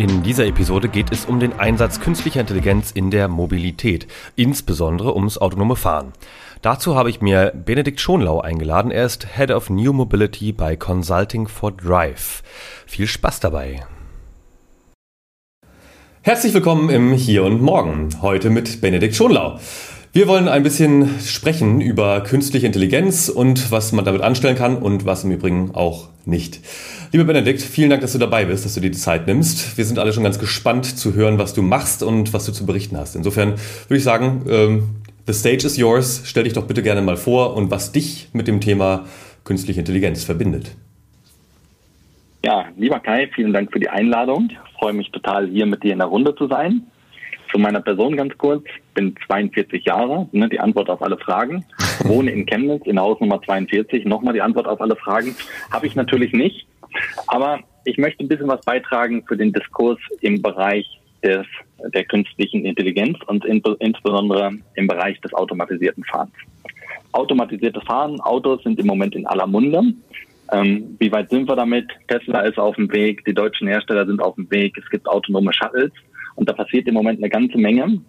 In dieser Episode geht es um den Einsatz künstlicher Intelligenz in der Mobilität, insbesondere ums autonome Fahren. Dazu habe ich mir Benedikt Schonlau eingeladen. Er ist Head of New Mobility bei Consulting for Drive. Viel Spaß dabei. Herzlich willkommen im Hier und Morgen. Heute mit Benedikt Schonlau. Wir wollen ein bisschen sprechen über künstliche Intelligenz und was man damit anstellen kann und was im Übrigen auch nicht. Lieber Benedikt, vielen Dank, dass du dabei bist, dass du dir die Zeit nimmst. Wir sind alle schon ganz gespannt zu hören, was du machst und was du zu berichten hast. Insofern würde ich sagen, ähm, the stage is yours. Stell dich doch bitte gerne mal vor und was dich mit dem Thema künstliche Intelligenz verbindet. Ja, lieber Kai, vielen Dank für die Einladung. Ich freue mich total, hier mit dir in der Runde zu sein. Zu meiner Person ganz kurz. Bin 42 Jahre, ne, die Antwort auf alle Fragen. Wohne in Chemnitz, in Haus Nummer 42. Nochmal die Antwort auf alle Fragen. Habe ich natürlich nicht. Aber ich möchte ein bisschen was beitragen für den Diskurs im Bereich des, der künstlichen Intelligenz und in, insbesondere im Bereich des automatisierten Fahrens. Automatisiertes Fahren, Autos sind im Moment in aller Munde. Ähm, wie weit sind wir damit? Tesla ist auf dem Weg, die deutschen Hersteller sind auf dem Weg, es gibt autonome Shuttles. Und da passiert im Moment eine ganze Menge.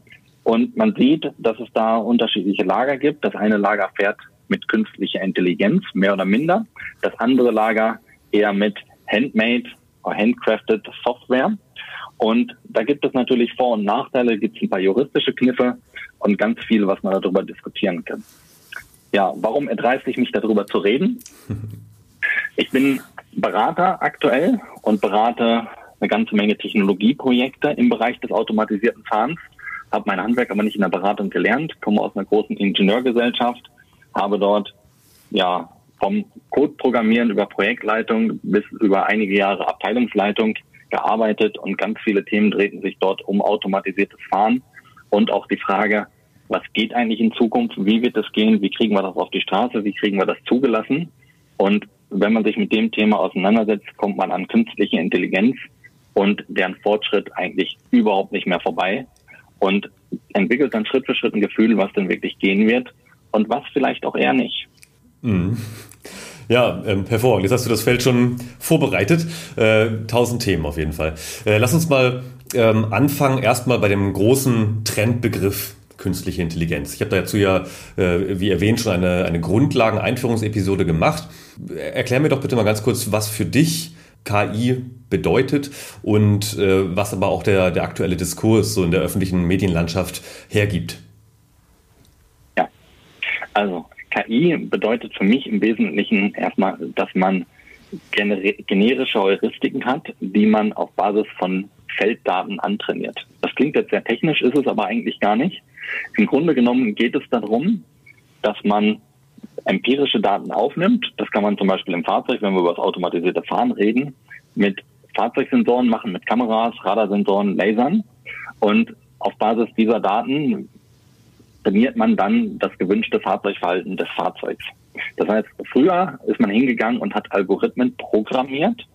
Und man sieht, dass es da unterschiedliche Lager gibt. Das eine Lager fährt mit künstlicher Intelligenz, mehr oder minder. Das andere Lager eher mit handmade oder handcrafted Software. Und da gibt es natürlich Vor- und Nachteile, gibt es ein paar juristische Kniffe und ganz viel, was man darüber diskutieren kann. Ja, warum erdreiste ich mich darüber zu reden? Ich bin Berater aktuell und berate eine ganze Menge Technologieprojekte im Bereich des automatisierten Fahrens, habe mein Handwerk aber nicht in der Beratung gelernt, komme aus einer großen Ingenieurgesellschaft, habe dort ja vom Codeprogrammieren über Projektleitung bis über einige Jahre Abteilungsleitung gearbeitet und ganz viele Themen drehten sich dort um automatisiertes Fahren. Und auch die Frage, was geht eigentlich in Zukunft, wie wird es gehen, wie kriegen wir das auf die Straße, wie kriegen wir das zugelassen? Und wenn man sich mit dem Thema auseinandersetzt, kommt man an künstliche Intelligenz und deren Fortschritt eigentlich überhaupt nicht mehr vorbei und entwickelt dann Schritt für Schritt ein Gefühl, was denn wirklich gehen wird und was vielleicht auch eher nicht. Mhm. Ja, ähm, hervorragend. Jetzt hast du das Feld schon vorbereitet. Äh, tausend Themen auf jeden Fall. Äh, lass uns mal ähm, anfangen, erstmal bei dem großen Trendbegriff künstliche Intelligenz. Ich habe dazu ja, äh, wie erwähnt, schon eine, eine Grundlagen-Einführungsepisode gemacht. Erklär mir doch bitte mal ganz kurz, was für dich KI bedeutet und äh, was aber auch der, der aktuelle Diskurs so in der öffentlichen Medienlandschaft hergibt. Ja, also KI bedeutet für mich im Wesentlichen erstmal, dass man generische Heuristiken hat, die man auf Basis von Felddaten antrainiert. Das klingt jetzt sehr technisch, ist es aber eigentlich gar nicht. Im Grunde genommen geht es darum, dass man empirische Daten aufnimmt. Das kann man zum Beispiel im Fahrzeug, wenn wir über das automatisierte Fahren reden, mit Fahrzeugsensoren machen, mit Kameras, Radarsensoren, Lasern. Und auf Basis dieser Daten trainiert man dann das gewünschte Fahrzeugverhalten des Fahrzeugs. Das heißt, früher ist man hingegangen und hat Algorithmen programmiert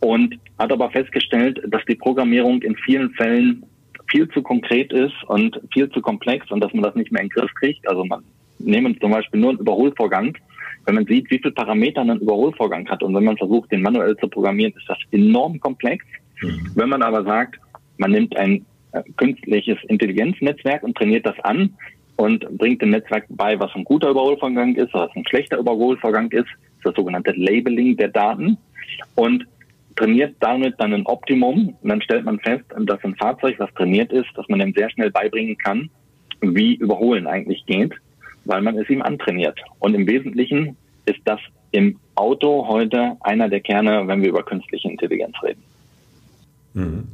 und hat aber festgestellt, dass die Programmierung in vielen Fällen viel zu konkret ist und viel zu komplex und dass man das nicht mehr in den Griff kriegt. Also man nehmen zum Beispiel nur einen Überholvorgang. Wenn man sieht, wie viele Parameter ein Überholvorgang hat und wenn man versucht, den manuell zu programmieren, ist das enorm komplex. Mhm. Wenn man aber sagt, man nimmt ein äh, künstliches Intelligenznetzwerk und trainiert das an und bringt dem Netzwerk bei, was ein guter Überholvorgang ist, was ein schlechter Überholvorgang ist, das sogenannte Labeling der Daten und trainiert damit dann ein Optimum und dann stellt man fest, dass ein Fahrzeug, was trainiert ist, dass man dem sehr schnell beibringen kann, wie Überholen eigentlich geht, weil man es ihm antrainiert. Und im Wesentlichen ist das im Auto heute einer der Kerne, wenn wir über künstliche Intelligenz reden. Mhm.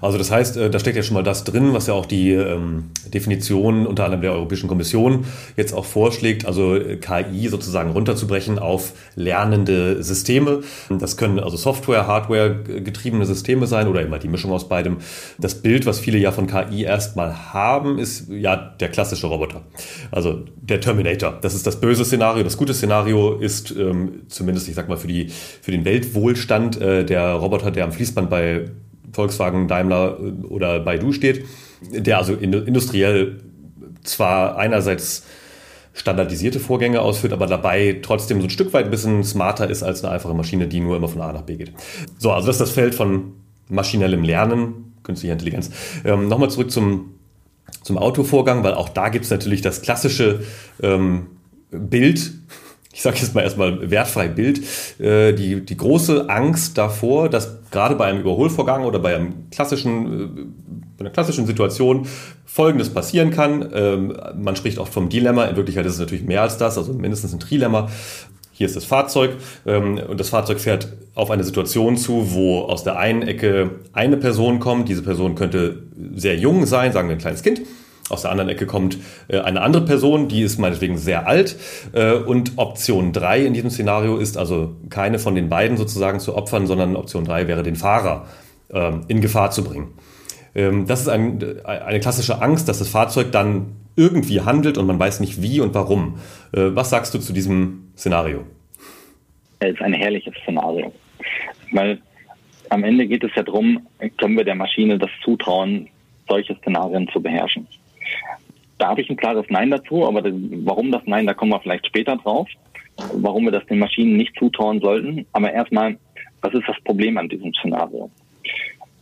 Also das heißt, äh, da steckt ja schon mal das drin, was ja auch die ähm, Definition unter anderem der Europäischen Kommission jetzt auch vorschlägt, also äh, KI sozusagen runterzubrechen auf lernende Systeme. Das können also Software, Hardware getriebene Systeme sein oder immer die Mischung aus beidem. Das Bild, was viele ja von KI erstmal haben, ist ja der klassische Roboter. Also der Terminator. Das ist das böse Szenario. Das gute Szenario ist ähm, zumindest, ich sag mal, für, die, für den Weltwohlstand äh, der Roboter, der am Fließband bei Volkswagen, Daimler äh, oder Baidu steht, der also industriell zwar einerseits standardisierte Vorgänge ausführt, aber dabei trotzdem so ein Stück weit ein bisschen smarter ist als eine einfache Maschine, die nur immer von A nach B geht. So, also das ist das Feld von maschinellem Lernen, künstlicher Intelligenz. Ähm, Nochmal zurück zum, zum Autovorgang, weil auch da gibt es natürlich das klassische ähm, Bild, ich sage jetzt mal erstmal wertfrei Bild, äh, die, die große Angst davor, dass gerade bei einem Überholvorgang oder bei einem klassischen, äh, bei einer klassischen Situation Folgendes passieren kann. Ähm, man spricht oft vom Dilemma, in Wirklichkeit ist es natürlich mehr als das, also mindestens ein Trilemma. Hier ist das Fahrzeug ähm, und das Fahrzeug fährt auf eine Situation zu, wo aus der einen Ecke eine Person kommt. Diese Person könnte sehr jung sein, sagen wir ein kleines Kind aus der anderen Ecke kommt äh, eine andere Person, die ist meinetwegen sehr alt. Äh, und Option 3 in diesem Szenario ist also keine von den beiden sozusagen zu opfern, sondern Option 3 wäre den Fahrer ähm, in Gefahr zu bringen. Ähm, das ist ein, eine klassische Angst, dass das Fahrzeug dann irgendwie handelt und man weiß nicht wie und warum. Äh, was sagst du zu diesem Szenario? Es ist ein herrliches Szenario. Weil am Ende geht es ja darum, können wir der Maschine das zutrauen, solche Szenarien zu beherrschen. Da habe ich ein klares Nein dazu, aber warum das Nein, da kommen wir vielleicht später drauf. Warum wir das den Maschinen nicht zutrauen sollten. Aber erstmal, was ist das Problem an diesem Szenario?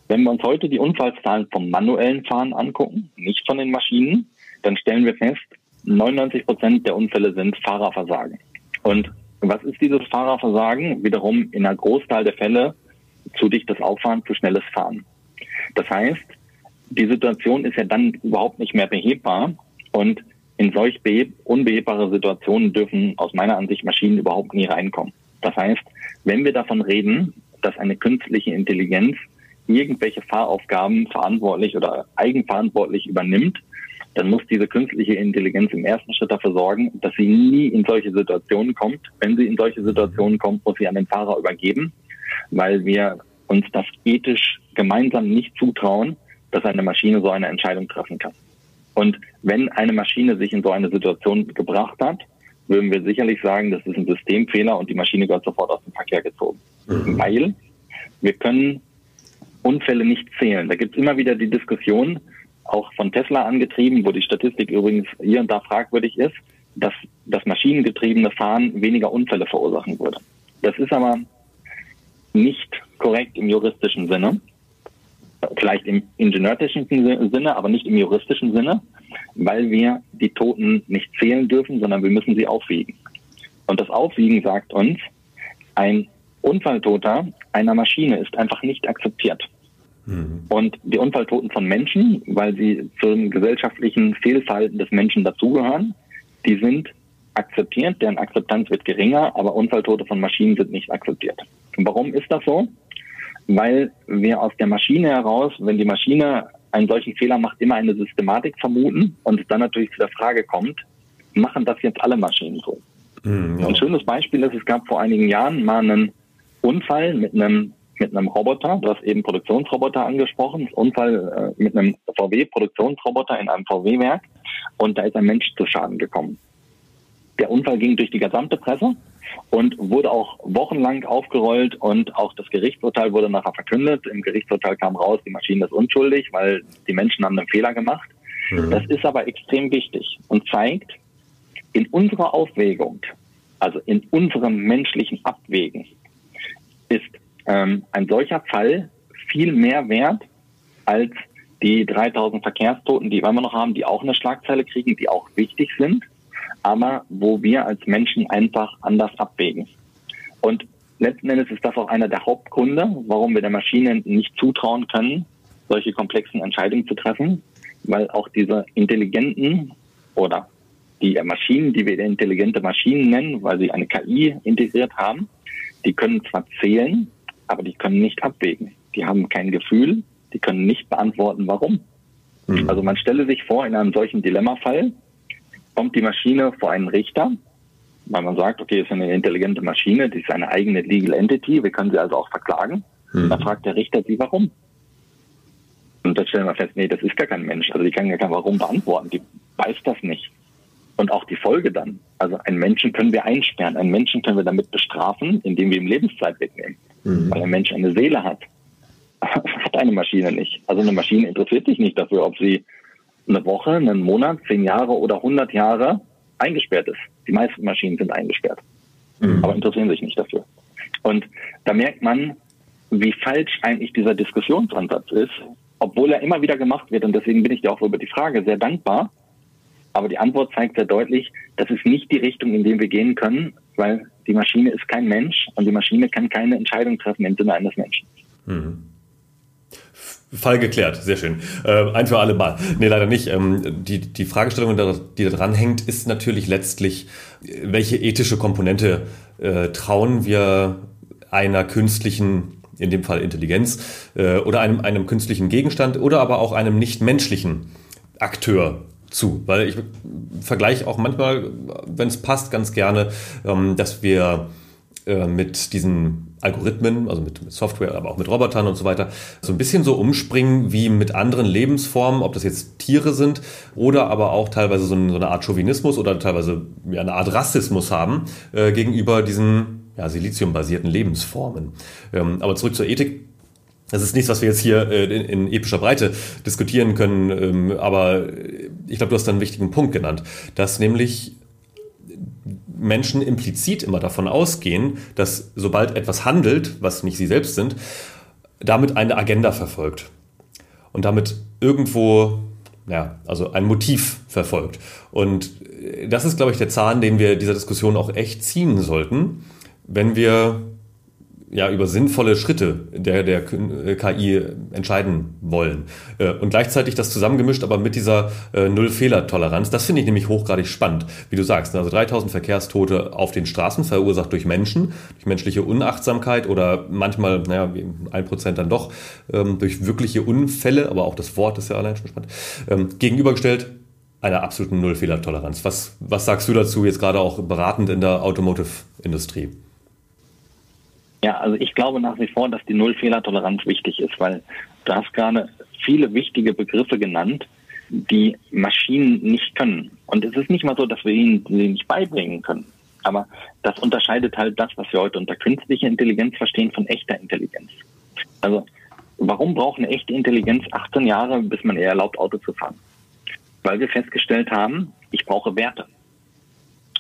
Wenn wir uns heute die Unfallzahlen vom manuellen Fahren angucken, nicht von den Maschinen, dann stellen wir fest, 99 Prozent der Unfälle sind Fahrerversagen. Und was ist dieses Fahrerversagen? Wiederum in einer Großteil der Fälle zu dichtes Auffahren, zu schnelles Fahren. Das heißt, die Situation ist ja dann überhaupt nicht mehr behebbar und in solch unbehebbare Situationen dürfen aus meiner Ansicht Maschinen überhaupt nie reinkommen. Das heißt, wenn wir davon reden, dass eine künstliche Intelligenz irgendwelche Fahraufgaben verantwortlich oder eigenverantwortlich übernimmt, dann muss diese künstliche Intelligenz im ersten Schritt dafür sorgen, dass sie nie in solche Situationen kommt. Wenn sie in solche Situationen kommt, muss sie an den Fahrer übergeben, weil wir uns das ethisch gemeinsam nicht zutrauen, dass eine Maschine so eine Entscheidung treffen kann. Und wenn eine Maschine sich in so eine Situation gebracht hat, würden wir sicherlich sagen, das ist ein Systemfehler und die Maschine gehört sofort aus dem Verkehr gezogen. Mhm. Weil wir können Unfälle nicht zählen. Da gibt es immer wieder die Diskussion, auch von Tesla angetrieben, wo die Statistik übrigens hier und da fragwürdig ist, dass das maschinengetriebene Fahren weniger Unfälle verursachen würde. Das ist aber nicht korrekt im juristischen Sinne vielleicht im ingenieurtischen Sinne, aber nicht im juristischen Sinne, weil wir die Toten nicht zählen dürfen, sondern wir müssen sie aufwiegen. Und das Aufwiegen sagt uns, ein Unfalltoter einer Maschine ist einfach nicht akzeptiert. Mhm. Und die Unfalltoten von Menschen, weil sie zum gesellschaftlichen Fehlverhalten des Menschen dazugehören, die sind akzeptiert, deren Akzeptanz wird geringer, aber Unfalltote von Maschinen sind nicht akzeptiert. Und warum ist das so? Weil wir aus der Maschine heraus, wenn die Maschine einen solchen Fehler macht, immer eine Systematik vermuten und es dann natürlich zu der Frage kommt, machen das jetzt alle Maschinen so? Mhm, ja. Ein schönes Beispiel ist, es gab vor einigen Jahren mal einen Unfall mit einem mit einem Roboter, du hast eben Produktionsroboter angesprochen, Unfall äh, mit einem VW-Produktionsroboter in einem VW-Werk und da ist ein Mensch zu Schaden gekommen. Der Unfall ging durch die gesamte Presse und wurde auch wochenlang aufgerollt und auch das Gerichtsurteil wurde nachher verkündet. Im Gerichtsurteil kam raus, die Maschine ist unschuldig, weil die Menschen haben einen Fehler gemacht. Mhm. Das ist aber extrem wichtig und zeigt, in unserer Aufwägung, also in unserem menschlichen Abwägen, ist ähm, ein solcher Fall viel mehr wert als die 3000 Verkehrstoten, die wir immer noch haben, die auch eine Schlagzeile kriegen, die auch wichtig sind aber wo wir als Menschen einfach anders abwägen. Und letzten Endes ist das auch einer der Hauptgründe, warum wir der Maschine nicht zutrauen können, solche komplexen Entscheidungen zu treffen, weil auch diese intelligenten oder die Maschinen, die wir intelligente Maschinen nennen, weil sie eine KI integriert haben, die können zwar zählen, aber die können nicht abwägen. Die haben kein Gefühl, die können nicht beantworten, warum. Mhm. Also man stelle sich vor, in einem solchen Dilemmafall kommt die Maschine vor einen Richter, weil man sagt, okay, es ist eine intelligente Maschine, die ist eine eigene Legal Entity, wir können sie also auch verklagen. Mhm. Dann fragt der Richter sie, warum. Und dann stellen wir fest, nee, das ist gar kein Mensch. Also die kann gar kein Warum beantworten. Die weiß das nicht. Und auch die Folge dann. Also einen Menschen können wir einsperren. Einen Menschen können wir damit bestrafen, indem wir ihm Lebenszeit wegnehmen. Mhm. Weil ein Mensch eine Seele hat. hat eine Maschine nicht. Also eine Maschine interessiert sich nicht dafür, ob sie eine Woche, einen Monat, zehn Jahre oder hundert Jahre eingesperrt ist. Die meisten Maschinen sind eingesperrt. Mhm. Aber interessieren sich nicht dafür. Und da merkt man, wie falsch eigentlich dieser Diskussionsansatz ist, obwohl er immer wieder gemacht wird. Und deswegen bin ich dir auch über die Frage sehr dankbar. Aber die Antwort zeigt sehr deutlich, das ist nicht die Richtung, in die wir gehen können, weil die Maschine ist kein Mensch und die Maschine kann keine Entscheidung treffen im Sinne eines Menschen. Mhm. Fall geklärt, sehr schön. Äh, ein für alle Mal. Nee, leider nicht. Ähm, die, die Fragestellung, die da dran hängt, ist natürlich letztlich, welche ethische Komponente äh, trauen wir einer künstlichen in dem Fall Intelligenz, äh, oder einem, einem künstlichen Gegenstand oder aber auch einem nichtmenschlichen Akteur zu. Weil ich vergleiche auch manchmal, wenn es passt, ganz gerne, ähm, dass wir äh, mit diesen Algorithmen, also mit, mit, Software, aber auch mit Robotern und so weiter, so ein bisschen so umspringen wie mit anderen Lebensformen, ob das jetzt Tiere sind oder aber auch teilweise so, ein, so eine Art Chauvinismus oder teilweise ja, eine Art Rassismus haben äh, gegenüber diesen ja, siliziumbasierten Lebensformen. Ähm, aber zurück zur Ethik. Das ist nichts, was wir jetzt hier äh, in, in, epischer Breite diskutieren können, ähm, aber ich glaube, du hast da einen wichtigen Punkt genannt, dass nämlich Menschen implizit immer davon ausgehen, dass sobald etwas handelt, was nicht sie selbst sind, damit eine Agenda verfolgt und damit irgendwo ja, also ein Motiv verfolgt. Und das ist, glaube ich, der Zahn, den wir dieser Diskussion auch echt ziehen sollten wenn wir ja, über sinnvolle Schritte der, der KI entscheiden wollen. Äh, und gleichzeitig das zusammengemischt, aber mit dieser äh, Null-Fehler-Toleranz. Das finde ich nämlich hochgradig spannend, wie du sagst. Also 3000 Verkehrstote auf den Straßen verursacht durch Menschen, durch menschliche Unachtsamkeit oder manchmal, naja, ein Prozent dann doch, ähm, durch wirkliche Unfälle, aber auch das Wort ist ja allein schon spannend, ähm, gegenübergestellt einer absoluten Null-Fehler-Toleranz. Was, was sagst du dazu jetzt gerade auch beratend in der Automotive-Industrie? Ja, also ich glaube nach wie vor, dass die Nullfehlertoleranz wichtig ist, weil du hast gerade viele wichtige Begriffe genannt, die Maschinen nicht können. Und es ist nicht mal so, dass wir ihnen sie nicht beibringen können. Aber das unterscheidet halt das, was wir heute unter künstlicher Intelligenz verstehen, von echter Intelligenz. Also, warum braucht eine echte Intelligenz 18 Jahre, bis man ihr erlaubt, Auto zu fahren? Weil wir festgestellt haben, ich brauche Werte.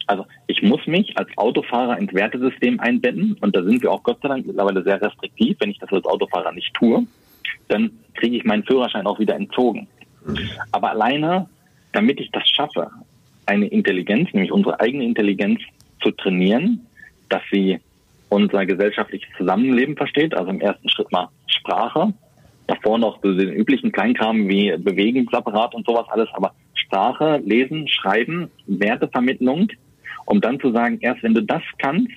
Also ich muss mich als Autofahrer ins Wertesystem einbetten und da sind wir auch Gott sei Dank mittlerweile sehr restriktiv. Wenn ich das als Autofahrer nicht tue, dann kriege ich meinen Führerschein auch wieder entzogen. Aber alleine, damit ich das schaffe, eine Intelligenz, nämlich unsere eigene Intelligenz zu trainieren, dass sie unser gesellschaftliches Zusammenleben versteht, also im ersten Schritt mal Sprache, davor noch so den üblichen Kleinkram wie Bewegungsapparat und sowas alles, aber Sprache, Lesen, Schreiben, Wertevermittlung, um dann zu sagen, erst wenn du das kannst,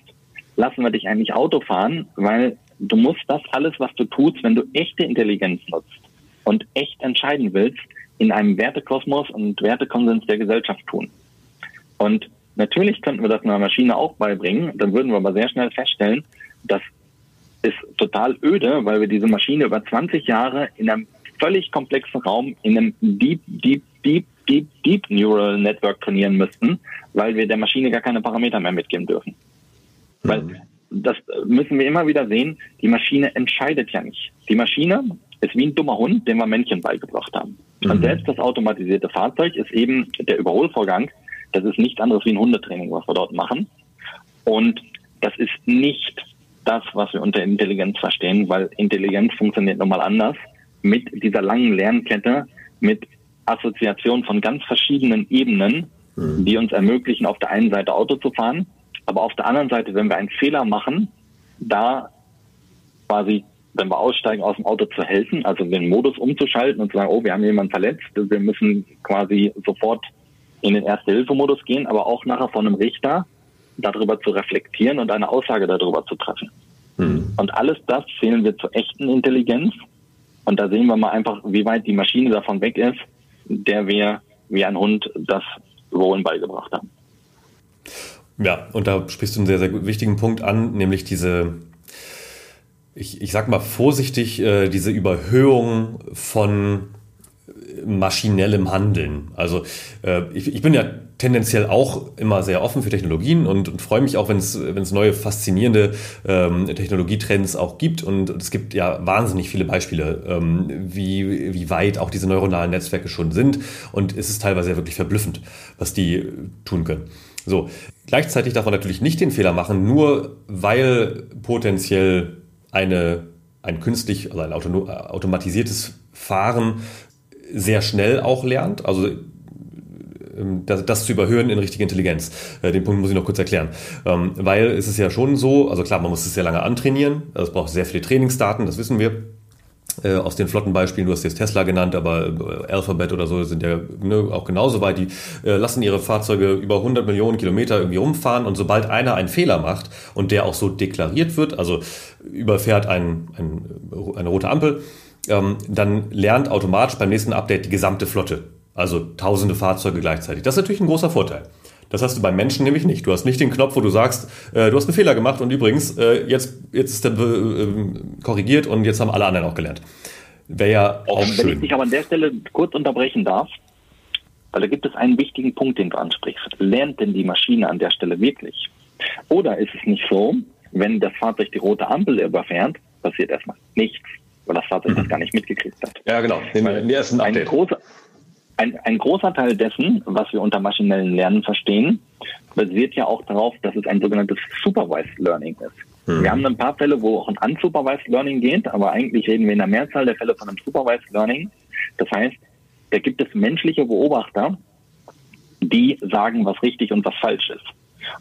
lassen wir dich eigentlich Auto fahren, weil du musst das alles, was du tust, wenn du echte Intelligenz nutzt und echt entscheiden willst, in einem Wertekosmos und Wertekonsens der Gesellschaft tun. Und natürlich könnten wir das einer Maschine auch beibringen, dann würden wir aber sehr schnell feststellen, das ist total öde, weil wir diese Maschine über 20 Jahre in einem völlig komplexen Raum, in einem deep, deep, deep Deep, Deep Neural Network trainieren müssten, weil wir der Maschine gar keine Parameter mehr mitgeben dürfen. Mhm. Weil das müssen wir immer wieder sehen, die Maschine entscheidet ja nicht. Die Maschine ist wie ein dummer Hund, dem wir Männchen beigebracht haben. Mhm. Und selbst das automatisierte Fahrzeug ist eben der Überholvorgang. Das ist nichts anderes wie ein Hundetraining, was wir dort machen. Und das ist nicht das, was wir unter Intelligenz verstehen, weil Intelligenz funktioniert nochmal anders. Mit dieser langen Lernkette, mit Assoziation von ganz verschiedenen Ebenen, mhm. die uns ermöglichen, auf der einen Seite Auto zu fahren, aber auf der anderen Seite, wenn wir einen Fehler machen, da quasi, wenn wir aussteigen, aus dem Auto zu helfen, also den Modus umzuschalten und zu sagen, oh, wir haben jemanden verletzt, wir müssen quasi sofort in den Erste-Hilfe-Modus gehen, aber auch nachher von einem Richter darüber zu reflektieren und eine Aussage darüber zu treffen. Mhm. Und alles das zählen wir zur echten Intelligenz Und da sehen wir mal einfach, wie weit die Maschine davon weg ist, der wir wie ein Hund das Rollen beigebracht haben. Ja, und da sprichst du einen sehr, sehr wichtigen Punkt an, nämlich diese, ich, ich sag mal vorsichtig, äh, diese Überhöhung von maschinellem Handeln. Also äh, ich, ich bin ja tendenziell auch immer sehr offen für Technologien und, und freue mich auch, wenn es neue faszinierende ähm, Technologietrends auch gibt. Und es gibt ja wahnsinnig viele Beispiele, ähm, wie, wie weit auch diese neuronalen Netzwerke schon sind. Und es ist teilweise ja wirklich verblüffend, was die tun können. So, gleichzeitig darf man natürlich nicht den Fehler machen, nur weil potenziell eine, ein künstlich, also ein automatisiertes Fahren sehr schnell auch lernt. Also ähm, das, das, zu überhören in richtige Intelligenz. Äh, den Punkt muss ich noch kurz erklären. Ähm, weil es ist ja schon so, also klar, man muss es sehr lange antrainieren. Also es braucht sehr viele Trainingsdaten, das wissen wir. Äh, aus den Flottenbeispielen, du hast jetzt Tesla genannt, aber äh, Alphabet oder so sind ja ne, auch genauso weit. Die lassen ihre Fahrzeuge über 100 Millionen Kilometer irgendwie rumfahren und sobald einer einen Fehler macht und der auch so deklariert wird, also überfährt ein, ein, eine rote Ampel, ähm, dann lernt automatisch beim nächsten Update die gesamte Flotte. Also tausende Fahrzeuge gleichzeitig. Das ist natürlich ein großer Vorteil. Das hast du beim Menschen nämlich nicht. Du hast nicht den Knopf, wo du sagst, äh, du hast einen Fehler gemacht und übrigens, äh, jetzt, jetzt ist der äh, korrigiert und jetzt haben alle anderen auch gelernt. Wäre ja auch Wenn schön. ich dich aber an der Stelle kurz unterbrechen darf, weil da gibt es einen wichtigen Punkt, den du ansprichst. Lernt denn die Maschine an der Stelle wirklich? Oder ist es nicht so, wenn das Fahrzeug die rote Ampel überfährt, passiert erstmal nichts, weil das Fahrzeug mhm. das gar nicht mitgekriegt hat? Ja, genau. Den, den ersten Update. Ein großer, ein, ein großer Teil dessen, was wir unter maschinellen Lernen verstehen, basiert ja auch darauf, dass es ein sogenanntes Supervised Learning ist. Mhm. Wir haben ein paar Fälle, wo auch ein Unsupervised Learning geht, aber eigentlich reden wir in der Mehrzahl der Fälle von einem Supervised Learning. Das heißt, da gibt es menschliche Beobachter, die sagen, was richtig und was falsch ist.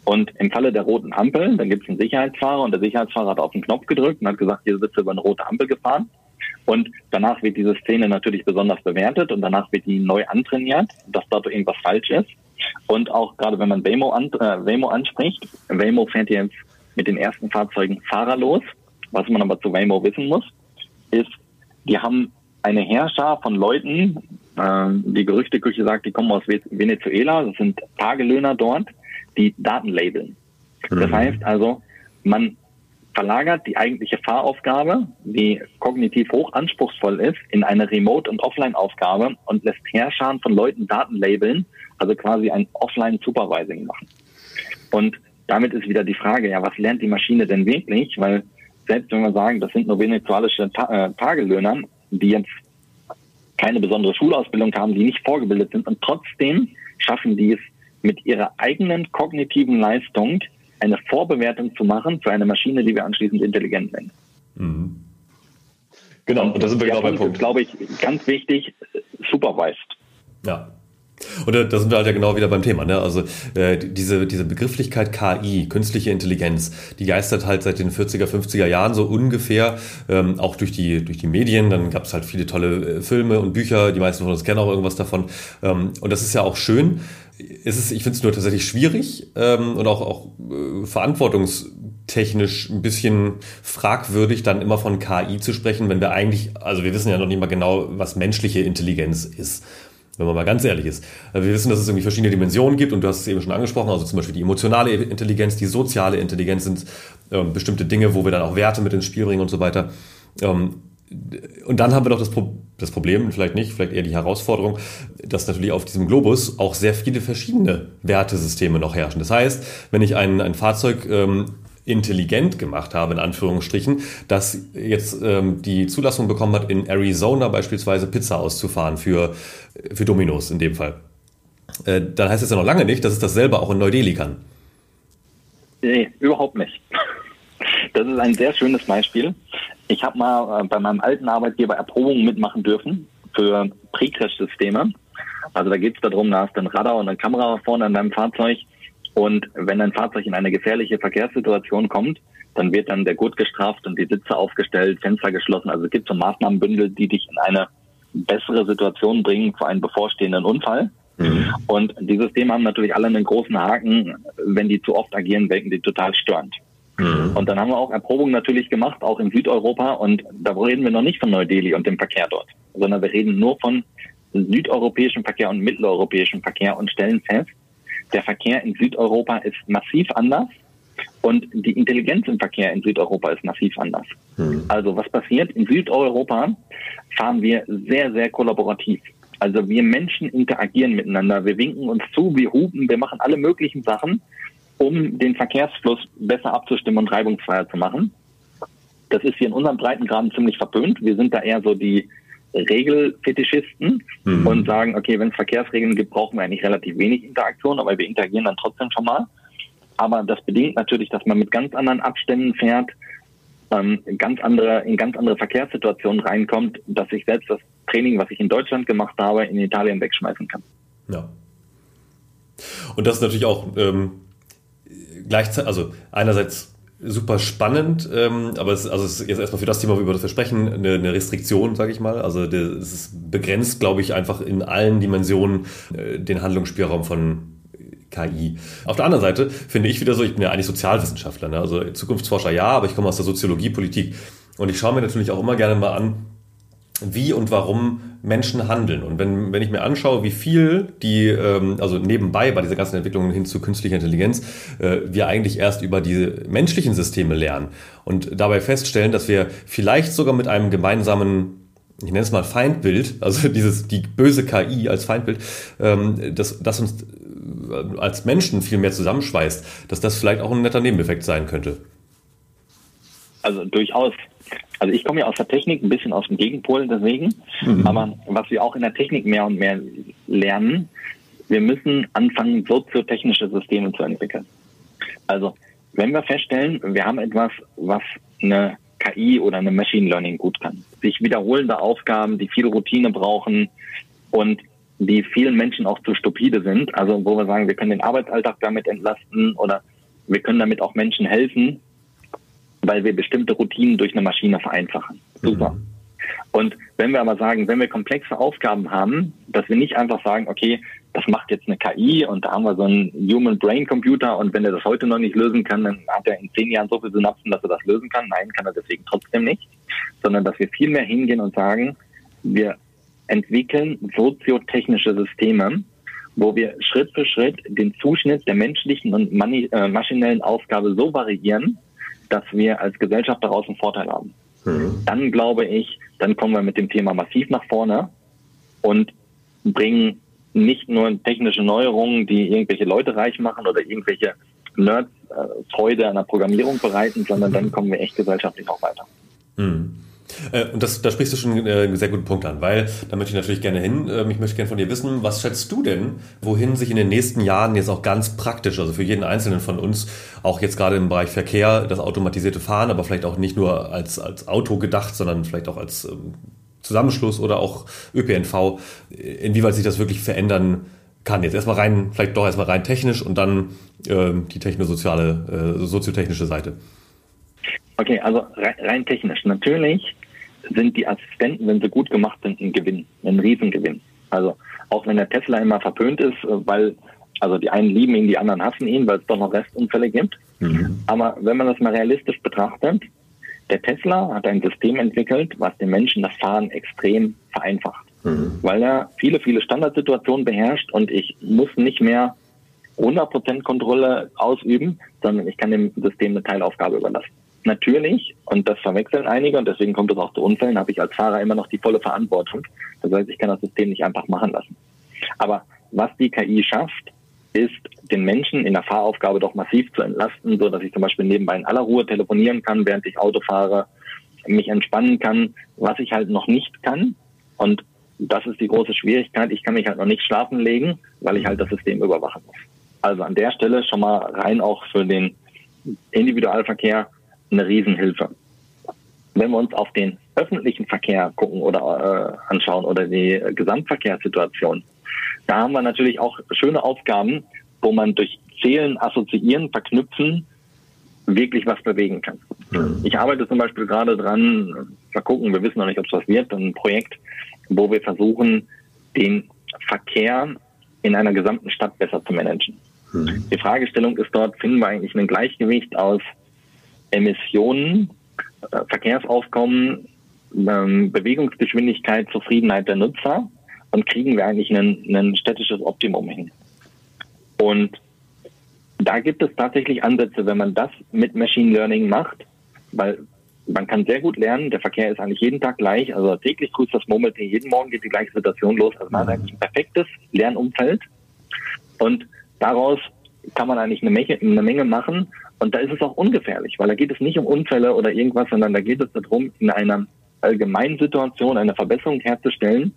Und im Falle der roten Ampel, dann gibt es einen Sicherheitsfahrer und der Sicherheitsfahrer hat auf den Knopf gedrückt und hat gesagt, hier wird über eine rote Ampel gefahren. Und danach wird diese Szene natürlich besonders bewertet und danach wird die neu antrainiert, dass dort irgendwas falsch ist. Und auch gerade wenn man Waymo, an, äh, Waymo anspricht, Waymo fährt jetzt mit den ersten Fahrzeugen fahrerlos. Was man aber zu Waymo wissen muss, ist, die haben eine Herrscher von Leuten, äh, die Gerüchteküche sagt, die kommen aus Venezuela, das sind Tagelöhner dort, die Daten labeln. Mhm. Das heißt also, man verlagert die eigentliche Fahraufgabe, die kognitiv hoch anspruchsvoll ist, in eine Remote- und Offline-Aufgabe und lässt Herrschern von Leuten Daten labeln, also quasi ein Offline-Supervising machen. Und damit ist wieder die Frage, ja, was lernt die Maschine denn wirklich? Weil selbst wenn wir sagen, das sind nur venezuelische Ta äh, Tagelöhner, die jetzt keine besondere Schulausbildung haben, die nicht vorgebildet sind und trotzdem schaffen die es mit ihrer eigenen kognitiven Leistung eine Vorbewertung zu machen für eine Maschine, die wir anschließend intelligent nennen. Mhm. Genau, und da sind wir genau beim Punkt. glaube ich, ganz wichtig, supervised. Ja. Und da sind wir halt ja genau wieder beim Thema. Ne? Also äh, diese, diese Begrifflichkeit KI, künstliche Intelligenz, die geistert halt seit den 40er, 50er Jahren so ungefähr, ähm, auch durch die, durch die Medien. Dann gab es halt viele tolle äh, Filme und Bücher, die meisten von uns kennen auch irgendwas davon. Ähm, und das ist ja auch schön es, ich finde es nur tatsächlich schwierig ähm, und auch, auch äh, verantwortungstechnisch ein bisschen fragwürdig, dann immer von KI zu sprechen, wenn wir eigentlich, also wir wissen ja noch nicht mal genau, was menschliche Intelligenz ist. Wenn man mal ganz ehrlich ist. Wir wissen, dass es irgendwie verschiedene Dimensionen gibt und du hast es eben schon angesprochen, also zum Beispiel die emotionale Intelligenz, die soziale Intelligenz sind ähm, bestimmte Dinge, wo wir dann auch Werte mit ins Spiel bringen und so weiter. Ähm, und dann haben wir noch das, Pro das, Problem, vielleicht nicht, vielleicht eher die Herausforderung, dass natürlich auf diesem Globus auch sehr viele verschiedene Wertesysteme noch herrschen. Das heißt, wenn ich ein, ein Fahrzeug ähm, intelligent gemacht habe, in Anführungsstrichen, das jetzt ähm, die Zulassung bekommen hat, in Arizona beispielsweise Pizza auszufahren für, für Dominos in dem Fall, äh, dann heißt es ja noch lange nicht, dass es dasselbe auch in Neu-Delhi kann. Nee, überhaupt nicht. Das ist ein sehr schönes Beispiel. Ich habe mal äh, bei meinem alten Arbeitgeber Erprobungen mitmachen dürfen für Pre-Crash-Systeme. Also da geht es darum, da hast du ein Radar und eine Kamera vorne an deinem Fahrzeug und wenn ein Fahrzeug in eine gefährliche Verkehrssituation kommt, dann wird dann der Gurt gestraft und die Sitze aufgestellt, Fenster geschlossen. Also es gibt so Maßnahmenbündel, die dich in eine bessere Situation bringen für einen bevorstehenden Unfall. Mhm. Und die Systeme haben natürlich alle einen großen Haken. Wenn die zu oft agieren, wirken die total störend. Mhm. Und dann haben wir auch Erprobungen natürlich gemacht, auch in Südeuropa. Und da reden wir noch nicht von Neu-Delhi und dem Verkehr dort, sondern wir reden nur von südeuropäischem Verkehr und mitteleuropäischem Verkehr und stellen fest, der Verkehr in Südeuropa ist massiv anders und die Intelligenz im Verkehr in Südeuropa ist massiv anders. Mhm. Also was passiert? In Südeuropa fahren wir sehr, sehr kollaborativ. Also wir Menschen interagieren miteinander, wir winken uns zu, wir hupen, wir machen alle möglichen Sachen, um den Verkehrsfluss besser abzustimmen und reibungsfreier zu machen. Das ist hier in unserem Breitengraden ziemlich verpönt. Wir sind da eher so die Regelfetischisten mhm. und sagen, okay, wenn es Verkehrsregeln gibt, brauchen wir eigentlich relativ wenig Interaktion, aber wir interagieren dann trotzdem schon mal. Aber das bedingt natürlich, dass man mit ganz anderen Abständen fährt, ähm, ganz andere, in ganz andere Verkehrssituationen reinkommt, dass ich selbst das Training, was ich in Deutschland gemacht habe, in Italien wegschmeißen kann. Ja. Und das ist natürlich auch ähm, gleichzeitig, also einerseits super spannend, ähm, aber es, also es ist jetzt erstmal für das Thema, über das wir sprechen, eine, eine Restriktion, sage ich mal. Also es begrenzt, glaube ich, einfach in allen Dimensionen äh, den Handlungsspielraum von KI. Auf der anderen Seite finde ich wieder so, ich bin ja eigentlich Sozialwissenschaftler, ne? also Zukunftsforscher ja, aber ich komme aus der Soziologie, Politik. Und ich schaue mir natürlich auch immer gerne mal an, wie und warum Menschen handeln. Und wenn, wenn ich mir anschaue, wie viel die, ähm, also nebenbei bei dieser ganzen Entwicklung hin zu künstlicher Intelligenz, äh, wir eigentlich erst über diese menschlichen Systeme lernen und dabei feststellen, dass wir vielleicht sogar mit einem gemeinsamen ich nenne es mal Feindbild, also dieses die böse KI als Feindbild, ähm, das, das uns äh, als Menschen viel mehr zusammenschweißt, dass das vielleicht auch ein netter Nebeneffekt sein könnte. Also durchaus. Also ich komme ja aus der Technik, ein bisschen aus dem Gegenpol deswegen. Mhm. Aber was wir auch in der Technik mehr und mehr lernen, wir müssen anfangen, soziotechnische Systeme zu entwickeln. Also wenn wir feststellen, wir haben etwas, was eine KI oder eine Machine Learning gut kann. Sich wiederholende Aufgaben, die viel Routine brauchen und die vielen Menschen auch zu stupide sind. Also wo wir sagen, wir können den Arbeitsalltag damit entlasten oder wir können damit auch Menschen helfen, weil wir bestimmte Routinen durch eine Maschine vereinfachen. Super. Mhm. Und wenn wir aber sagen, wenn wir komplexe Aufgaben haben, dass wir nicht einfach sagen, okay, das macht jetzt eine KI und da haben wir so einen Human Brain Computer und wenn er das heute noch nicht lösen kann, dann hat er in zehn Jahren so viele Synapsen, dass er das lösen kann. Nein, kann er deswegen trotzdem nicht. Sondern dass wir viel mehr hingehen und sagen, wir entwickeln soziotechnische Systeme, wo wir Schritt für Schritt den Zuschnitt der menschlichen und äh, maschinellen Aufgabe so variieren, dass wir als Gesellschaft daraus einen Vorteil haben. Mhm. Dann glaube ich, dann kommen wir mit dem Thema massiv nach vorne und bringen nicht nur technische Neuerungen, die irgendwelche Leute reich machen oder irgendwelche Nerds äh, Freude an der Programmierung bereiten, sondern dann kommen wir echt gesellschaftlich auch weiter. Mhm. Äh, und das, da sprichst du schon äh, einen sehr guten Punkt an, weil da möchte ich natürlich gerne hin. Ähm, ich möchte gerne von dir wissen, was schätzt du denn, wohin sich in den nächsten Jahren jetzt auch ganz praktisch, also für jeden Einzelnen von uns, auch jetzt gerade im Bereich Verkehr, das automatisierte Fahren, aber vielleicht auch nicht nur als, als Auto gedacht, sondern vielleicht auch als ähm, Zusammenschluss oder auch ÖPNV, inwieweit sich das wirklich verändern kann. Jetzt erstmal rein, vielleicht doch erstmal rein technisch und dann äh, die technosoziale, äh, soziotechnische Seite. Okay, also rein, rein technisch. Natürlich sind die Assistenten, wenn sie gut gemacht sind, ein Gewinn, ein Riesengewinn. Also auch wenn der Tesla immer verpönt ist, äh, weil also die einen lieben ihn, die anderen hassen ihn, weil es doch noch Restunfälle gibt. Mhm. Aber wenn man das mal realistisch betrachtet, der Tesla hat ein System entwickelt, was den Menschen das Fahren extrem vereinfacht. Mhm. Weil er viele, viele Standardsituationen beherrscht und ich muss nicht mehr 100% Kontrolle ausüben, sondern ich kann dem System eine Teilaufgabe überlassen. Natürlich, und das verwechseln einige, und deswegen kommt es auch zu Unfällen, habe ich als Fahrer immer noch die volle Verantwortung. Das heißt, ich kann das System nicht einfach machen lassen. Aber was die KI schafft, ist, den Menschen in der Fahraufgabe doch massiv zu entlasten, so dass ich zum Beispiel nebenbei in aller Ruhe telefonieren kann, während ich Auto fahre, mich entspannen kann, was ich halt noch nicht kann. Und das ist die große Schwierigkeit. Ich kann mich halt noch nicht schlafen legen, weil ich halt das System überwachen muss. Also an der Stelle schon mal rein auch für den Individualverkehr eine Riesenhilfe. Wenn wir uns auf den öffentlichen Verkehr gucken oder äh, anschauen oder die äh, Gesamtverkehrssituation, da haben wir natürlich auch schöne Aufgaben, wo man durch Zählen, Assoziieren, Verknüpfen wirklich was bewegen kann. Mhm. Ich arbeite zum Beispiel gerade dran, mal gucken, wir wissen noch nicht, ob es was wird, ein Projekt, wo wir versuchen, den Verkehr in einer gesamten Stadt besser zu managen. Mhm. Die Fragestellung ist dort, finden wir eigentlich ein Gleichgewicht aus Emissionen, äh, Verkehrsaufkommen, ähm, Bewegungsgeschwindigkeit, Zufriedenheit der Nutzer und kriegen wir eigentlich ein, städtisches Optimum hin. Und da gibt es tatsächlich Ansätze, wenn man das mit Machine Learning macht, weil man kann sehr gut lernen, der Verkehr ist eigentlich jeden Tag gleich, also täglich grüßt das Murmeltier, jeden Morgen geht die gleiche Situation los, also man hat eigentlich ein perfektes Lernumfeld und daraus kann man eigentlich eine Menge machen und da ist es auch ungefährlich, weil da geht es nicht um Unfälle oder irgendwas, sondern da geht es darum, in einer allgemeinen Situation eine Verbesserung herzustellen,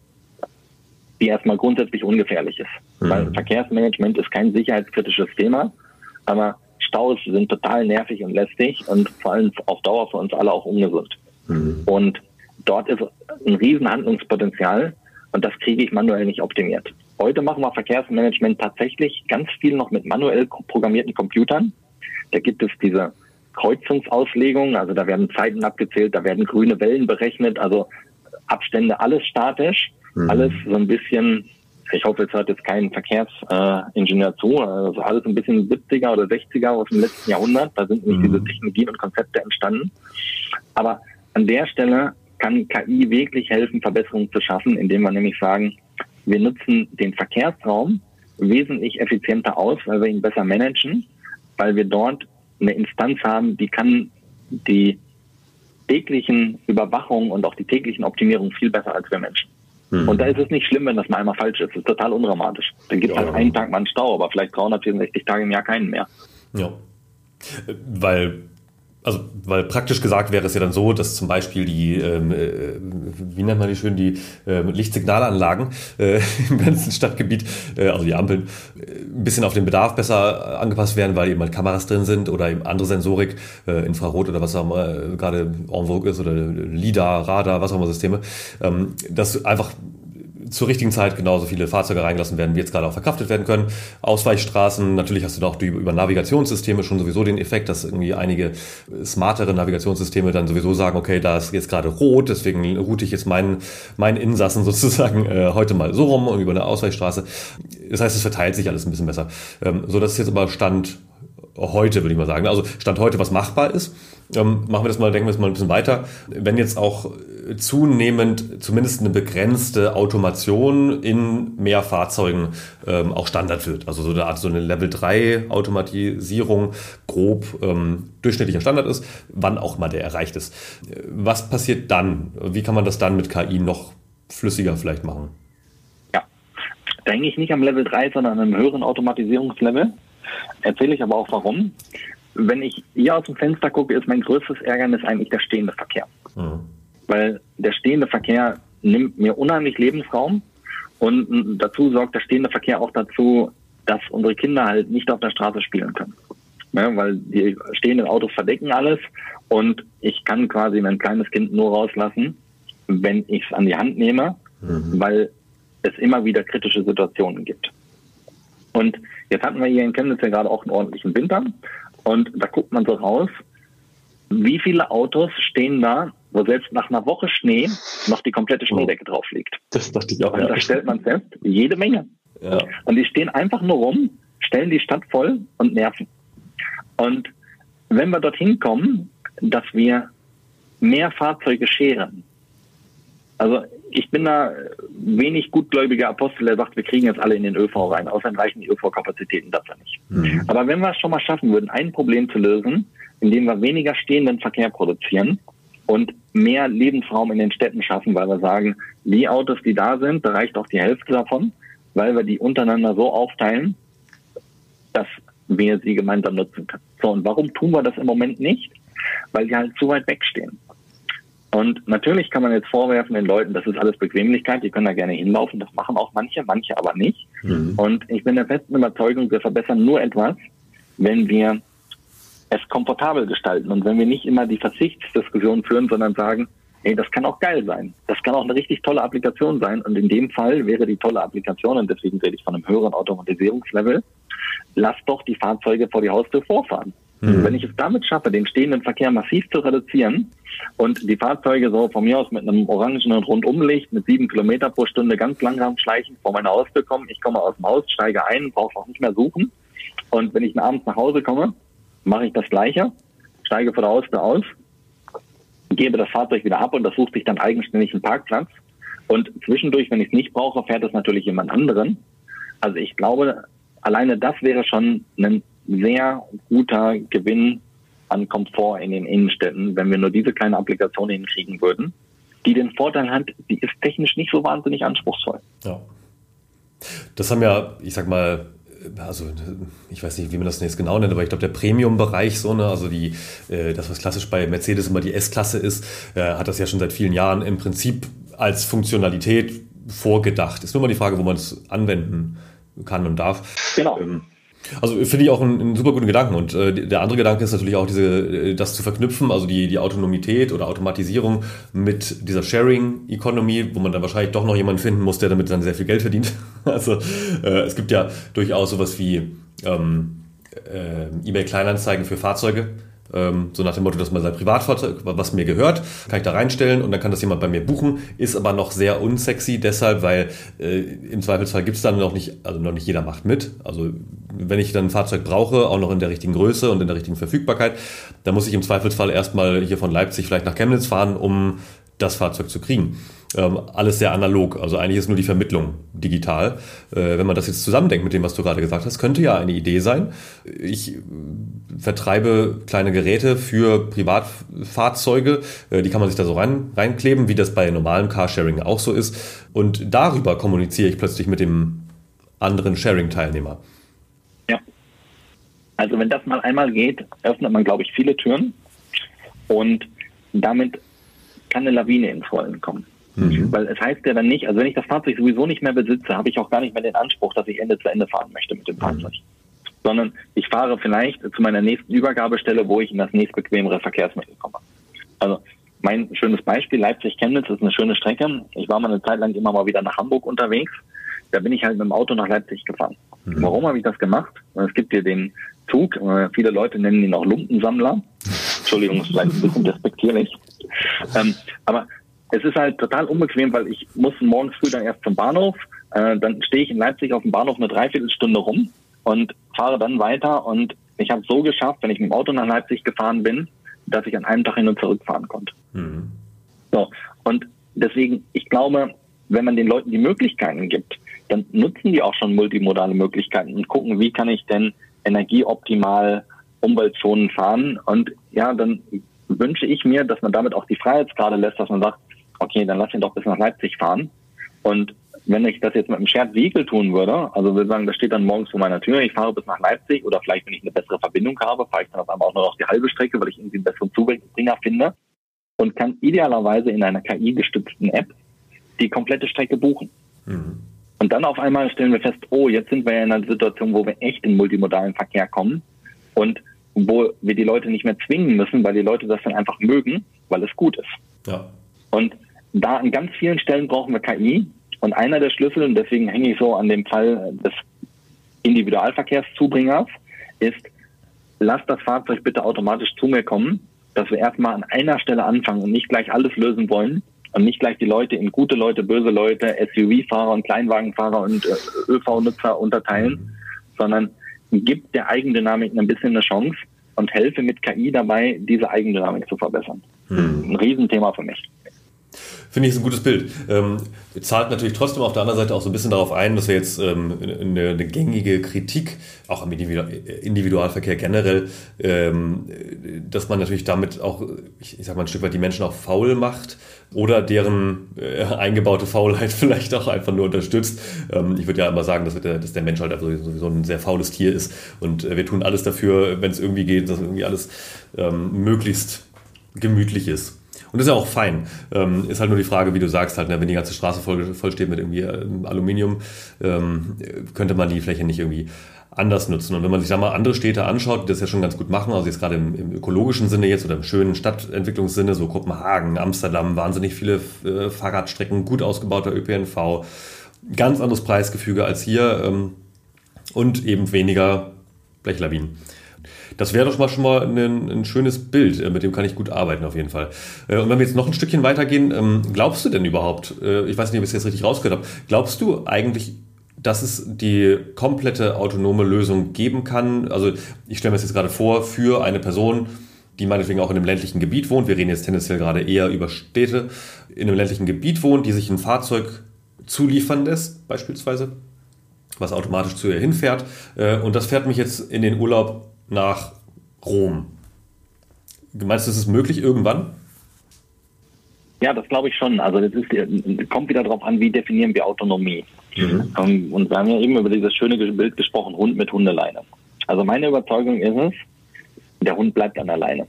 die erstmal grundsätzlich ungefährlich ist. Mhm. Weil Verkehrsmanagement ist kein sicherheitskritisches Thema, aber Staus sind total nervig und lästig und vor allem auf Dauer für uns alle auch ungesund. Mhm. Und dort ist ein riesen Handlungspotenzial und das kriege ich manuell nicht optimiert. Heute machen wir Verkehrsmanagement tatsächlich ganz viel noch mit manuell programmierten Computern. Da gibt es diese Kreuzungsauslegung, also da werden Zeiten abgezählt, da werden grüne Wellen berechnet, also Abstände, alles statisch, mhm. alles so ein bisschen ich hoffe, es hört jetzt kein Verkehrsingenieur zu. Also alles ein bisschen 70er oder 60er aus dem letzten Jahrhundert. Da sind nämlich mhm. diese Technologien und Konzepte entstanden. Aber an der Stelle kann KI wirklich helfen, Verbesserungen zu schaffen, indem wir nämlich sagen, wir nutzen den Verkehrsraum wesentlich effizienter aus, weil wir ihn besser managen, weil wir dort eine Instanz haben, die kann die täglichen Überwachungen und auch die täglichen Optimierungen viel besser als wir Menschen. Mhm. Und da ist es nicht schlimm, wenn das mal einmal falsch ist. Das ist total undramatisch. Dann gibt es ja. halt einen Tag mal einen Stau, aber vielleicht 364 Tage im Jahr keinen mehr. Ja. Weil also, weil praktisch gesagt wäre es ja dann so, dass zum Beispiel die, ähm, äh, wie nennt man die schön, die äh, Lichtsignalanlagen äh, im ganzen Stadtgebiet, äh, also die Ampeln, äh, ein bisschen auf den Bedarf besser angepasst werden, weil eben halt Kameras drin sind oder eben andere Sensorik, äh, Infrarot oder was auch immer äh, gerade en vogue ist oder LIDAR, Radar, was auch immer Systeme, ähm, dass einfach zur richtigen Zeit genauso viele Fahrzeuge reingelassen werden, wie jetzt gerade auch verkraftet werden können. Ausweichstraßen, natürlich hast du da auch über Navigationssysteme schon sowieso den Effekt, dass irgendwie einige smartere Navigationssysteme dann sowieso sagen, okay, da ist jetzt gerade rot, deswegen route ich jetzt meinen, meinen Insassen sozusagen äh, heute mal so rum und über eine Ausweichstraße. Das heißt, es verteilt sich alles ein bisschen besser. Ähm, so dass es jetzt aber Stand heute, würde ich mal sagen. Also Stand heute, was machbar ist. Ähm, machen wir das mal, denken wir das mal ein bisschen weiter. Wenn jetzt auch zunehmend zumindest eine begrenzte Automation in mehr Fahrzeugen ähm, auch Standard wird. Also so eine Art so eine Level 3 Automatisierung grob ähm, durchschnittlicher Standard ist, wann auch mal der erreicht ist. Was passiert dann? Wie kann man das dann mit KI noch flüssiger vielleicht machen? Ja, hänge ich nicht am Level 3, sondern an einem höheren Automatisierungslevel. Erzähle ich aber auch warum. Wenn ich hier aus dem Fenster gucke, ist mein größtes Ärgernis eigentlich der stehende Verkehr. Mhm. Weil der stehende Verkehr nimmt mir unheimlich Lebensraum und dazu sorgt der stehende Verkehr auch dazu, dass unsere Kinder halt nicht auf der Straße spielen können. Ja, weil die stehenden Autos verdecken alles und ich kann quasi mein kleines Kind nur rauslassen, wenn ich es an die Hand nehme, mhm. weil es immer wieder kritische Situationen gibt. Und jetzt hatten wir hier in Chemnitz ja gerade auch einen ordentlichen Winter. Und da guckt man so raus, wie viele Autos stehen da, wo selbst nach einer Woche Schnee noch die komplette Schneedecke drauf liegt. Das dachte ich auch. Und ja. da stellt man fest, jede Menge. Ja. Und die stehen einfach nur rum, stellen die Stadt voll und nerven. Und wenn wir dorthin kommen, dass wir mehr Fahrzeuge scheren, also ich bin da wenig gutgläubiger Apostel, der sagt, wir kriegen jetzt alle in den ÖV rein. Außerdem reichen die ÖV-Kapazitäten dafür nicht. Mhm. Aber wenn wir es schon mal schaffen würden, ein Problem zu lösen, indem wir weniger stehenden Verkehr produzieren und mehr Lebensraum in den Städten schaffen, weil wir sagen, die Autos, die da sind, da reicht auch die Hälfte davon, weil wir die untereinander so aufteilen, dass wir sie gemeinsam nutzen können. So, und warum tun wir das im Moment nicht? Weil sie halt zu weit wegstehen. Und natürlich kann man jetzt vorwerfen den Leuten, das ist alles Bequemlichkeit, die können da gerne hinlaufen, das machen auch manche, manche aber nicht. Mhm. Und ich bin der festen Überzeugung, wir verbessern nur etwas, wenn wir es komfortabel gestalten und wenn wir nicht immer die Versichtsdiskussion führen, sondern sagen, hey, das kann auch geil sein. Das kann auch eine richtig tolle Applikation sein. Und in dem Fall wäre die tolle Applikation, und deswegen rede ich von einem höheren Automatisierungslevel, lass doch die Fahrzeuge vor die Haustür vorfahren. Mhm. Wenn ich es damit schaffe, den stehenden Verkehr massiv zu reduzieren und die Fahrzeuge so von mir aus mit einem orangenen Rundumlicht mit sieben Kilometer pro Stunde ganz langsam schleichen vor meine Haustür kommen, ich komme aus dem Haus, steige ein, brauche auch nicht mehr suchen. Und wenn ich abends nach Hause komme, mache ich das Gleiche. steige vor der Haustür aus, gebe das Fahrzeug wieder ab und das sucht sich dann eigenständig einen Parkplatz. Und zwischendurch, wenn ich es nicht brauche, fährt es natürlich jemand anderen. Also ich glaube, alleine das wäre schon ein sehr guter Gewinn an Komfort in den Innenstädten, wenn wir nur diese kleine Applikation hinkriegen würden, die den Vorteil hat, die ist technisch nicht so wahnsinnig anspruchsvoll. Ja. Das haben ja, ich sag mal, also ich weiß nicht, wie man das jetzt genau nennt, aber ich glaube, der Premium-Bereich, so, ne, also die, äh, das, was klassisch bei Mercedes immer die S-Klasse ist, äh, hat das ja schon seit vielen Jahren im Prinzip als Funktionalität vorgedacht. Ist nur mal die Frage, wo man es anwenden kann und darf. Genau. Ähm, also finde ich auch einen, einen, super guten Gedanken. Und äh, der andere Gedanke ist natürlich auch diese, äh, das zu verknüpfen, also die, die Autonomität oder Automatisierung mit dieser Sharing Economy, wo man dann wahrscheinlich doch noch jemanden finden muss, der damit dann sehr viel Geld verdient. Also äh, es gibt ja durchaus sowas wie ähm, äh, eBay Kleinanzeigen für Fahrzeuge ähm, so nach dem Motto, dass man sein Privatfahrzeug, was mir gehört, kann ich da reinstellen und dann kann das jemand bei mir buchen, ist aber noch sehr unsexy deshalb, weil äh, im Zweifelsfall gibt es dann noch nicht, also noch nicht jeder macht mit. Also wenn ich dann ein Fahrzeug brauche, auch noch in der richtigen Größe und in der richtigen Verfügbarkeit, dann muss ich im Zweifelsfall erstmal hier von Leipzig vielleicht nach Chemnitz fahren, um das Fahrzeug zu kriegen. Ähm, alles sehr analog, also eigentlich ist nur die Vermittlung digital. Äh, wenn man das jetzt zusammendenkt mit dem, was du gerade gesagt hast, könnte ja eine Idee sein. Ich vertreibe kleine Geräte für Privatfahrzeuge, äh, die kann man sich da so rein, reinkleben, wie das bei normalem Carsharing auch so ist. Und darüber kommuniziere ich plötzlich mit dem anderen Sharing-Teilnehmer. Ja. Also wenn das mal einmal geht, öffnet man, glaube ich, viele Türen und damit kann eine Lawine ins Rollen kommen. Mhm. Weil es heißt ja dann nicht, also wenn ich das Fahrzeug sowieso nicht mehr besitze, habe ich auch gar nicht mehr den Anspruch, dass ich Ende zu Ende fahren möchte mit dem Fahrzeug. Sondern ich fahre vielleicht zu meiner nächsten Übergabestelle, wo ich in das nächstbequemere Verkehrsmittel komme. Also mein schönes Beispiel, Leipzig-Chemnitz ist eine schöne Strecke. Ich war mal eine Zeit lang immer mal wieder nach Hamburg unterwegs. Da bin ich halt mit dem Auto nach Leipzig gefahren. Mhm. Warum habe ich das gemacht? Es gibt hier den Zug, äh, viele Leute nennen ihn auch Lumpensammler. Entschuldigung, ist vielleicht ein bisschen despektierlich. Ähm, aber es ist halt total unbequem, weil ich muss morgens früh dann erst zum Bahnhof, äh, dann stehe ich in Leipzig auf dem Bahnhof eine Dreiviertelstunde rum und fahre dann weiter und ich habe es so geschafft, wenn ich mit dem Auto nach Leipzig gefahren bin, dass ich an einem Tag hin und zurück fahren konnte. Mhm. So, und deswegen, ich glaube, wenn man den Leuten die Möglichkeiten gibt, dann nutzen die auch schon multimodale Möglichkeiten und gucken, wie kann ich denn energieoptimal Umweltzonen fahren. Und ja, dann wünsche ich mir, dass man damit auch die Freiheitsgrade lässt, dass man sagt, okay, dann lass ihn doch bis nach Leipzig fahren. Und wenn ich das jetzt mit einem Shared Vehicle tun würde, also wir sagen, das steht dann morgens vor meiner Tür, ich fahre bis nach Leipzig oder vielleicht, wenn ich eine bessere Verbindung habe, fahre ich dann auf einmal auch nur noch die halbe Strecke, weil ich irgendwie einen besseren Zubringer finde und kann idealerweise in einer KI-gestützten App die komplette Strecke buchen. Mhm. Und dann auf einmal stellen wir fest, oh, jetzt sind wir ja in einer Situation, wo wir echt in multimodalen Verkehr kommen und wo wir die Leute nicht mehr zwingen müssen, weil die Leute das dann einfach mögen, weil es gut ist. Ja. Und da an ganz vielen Stellen brauchen wir KI. Und einer der Schlüssel, und deswegen hänge ich so an dem Fall des Individualverkehrszubringers, ist, lass das Fahrzeug bitte automatisch zu mir kommen, dass wir erstmal an einer Stelle anfangen und nicht gleich alles lösen wollen und nicht gleich die Leute in gute Leute, böse Leute, SUV-Fahrer und Kleinwagenfahrer und äh, ÖV-Nutzer unterteilen, sondern gibt der Eigendynamik ein bisschen eine Chance und helfe mit KI dabei, diese Eigendynamik zu verbessern. Mhm. Ein Riesenthema für mich. Finde ich ein gutes Bild. Ähm, zahlt natürlich trotzdem auf der anderen Seite auch so ein bisschen darauf ein, dass wir jetzt ähm, eine, eine, gängige Kritik, auch am Individualverkehr generell, ähm, dass man natürlich damit auch, ich, ich sag mal, ein Stück weit die Menschen auch faul macht oder deren äh, eingebaute Faulheit vielleicht auch einfach nur unterstützt. Ähm, ich würde ja immer sagen, dass der, dass der Mensch halt also sowieso ein sehr faules Tier ist und äh, wir tun alles dafür, wenn es irgendwie geht, dass irgendwie alles ähm, möglichst gemütlich ist. Und das ist ja auch fein. Ähm, ist halt nur die Frage, wie du sagst, halt, ne, wenn die ganze Straße voll, voll steht mit irgendwie ähm, Aluminium, ähm, könnte man die Fläche nicht irgendwie anders nutzen. Und wenn man sich da mal andere Städte anschaut, die das ja schon ganz gut machen, also jetzt gerade im, im ökologischen Sinne jetzt oder im schönen Stadtentwicklungssinne, so Kopenhagen, Amsterdam, wahnsinnig viele äh, Fahrradstrecken, gut ausgebauter ÖPNV, ganz anderes Preisgefüge als hier ähm, und eben weniger Blechlawinen. Das wäre doch mal schon mal ein, ein, schönes Bild, äh, mit dem kann ich gut arbeiten auf jeden Fall. Äh, und wenn wir jetzt noch ein Stückchen weitergehen, ähm, glaubst du denn überhaupt, äh, ich weiß nicht, ob ich es jetzt richtig rausgehört habe, glaubst du eigentlich, dass es die komplette autonome Lösung geben kann? Also ich stelle mir das jetzt gerade vor, für eine Person, die meinetwegen auch in einem ländlichen Gebiet wohnt, wir reden jetzt tendenziell gerade eher über Städte, in einem ländlichen Gebiet wohnt, die sich ein Fahrzeug zuliefern lässt, beispielsweise, was automatisch zu ihr hinfährt. Äh, und das fährt mich jetzt in den Urlaub nach Rom. Meinst du, ist es möglich irgendwann? Ja, das glaube ich schon. Also das ist, kommt wieder darauf an, wie definieren wir Autonomie. Mhm. Ähm, und wir haben ja eben über dieses schöne Bild gesprochen, Hund mit Hundeleine. Also meine Überzeugung ist es, der Hund bleibt an der Leine.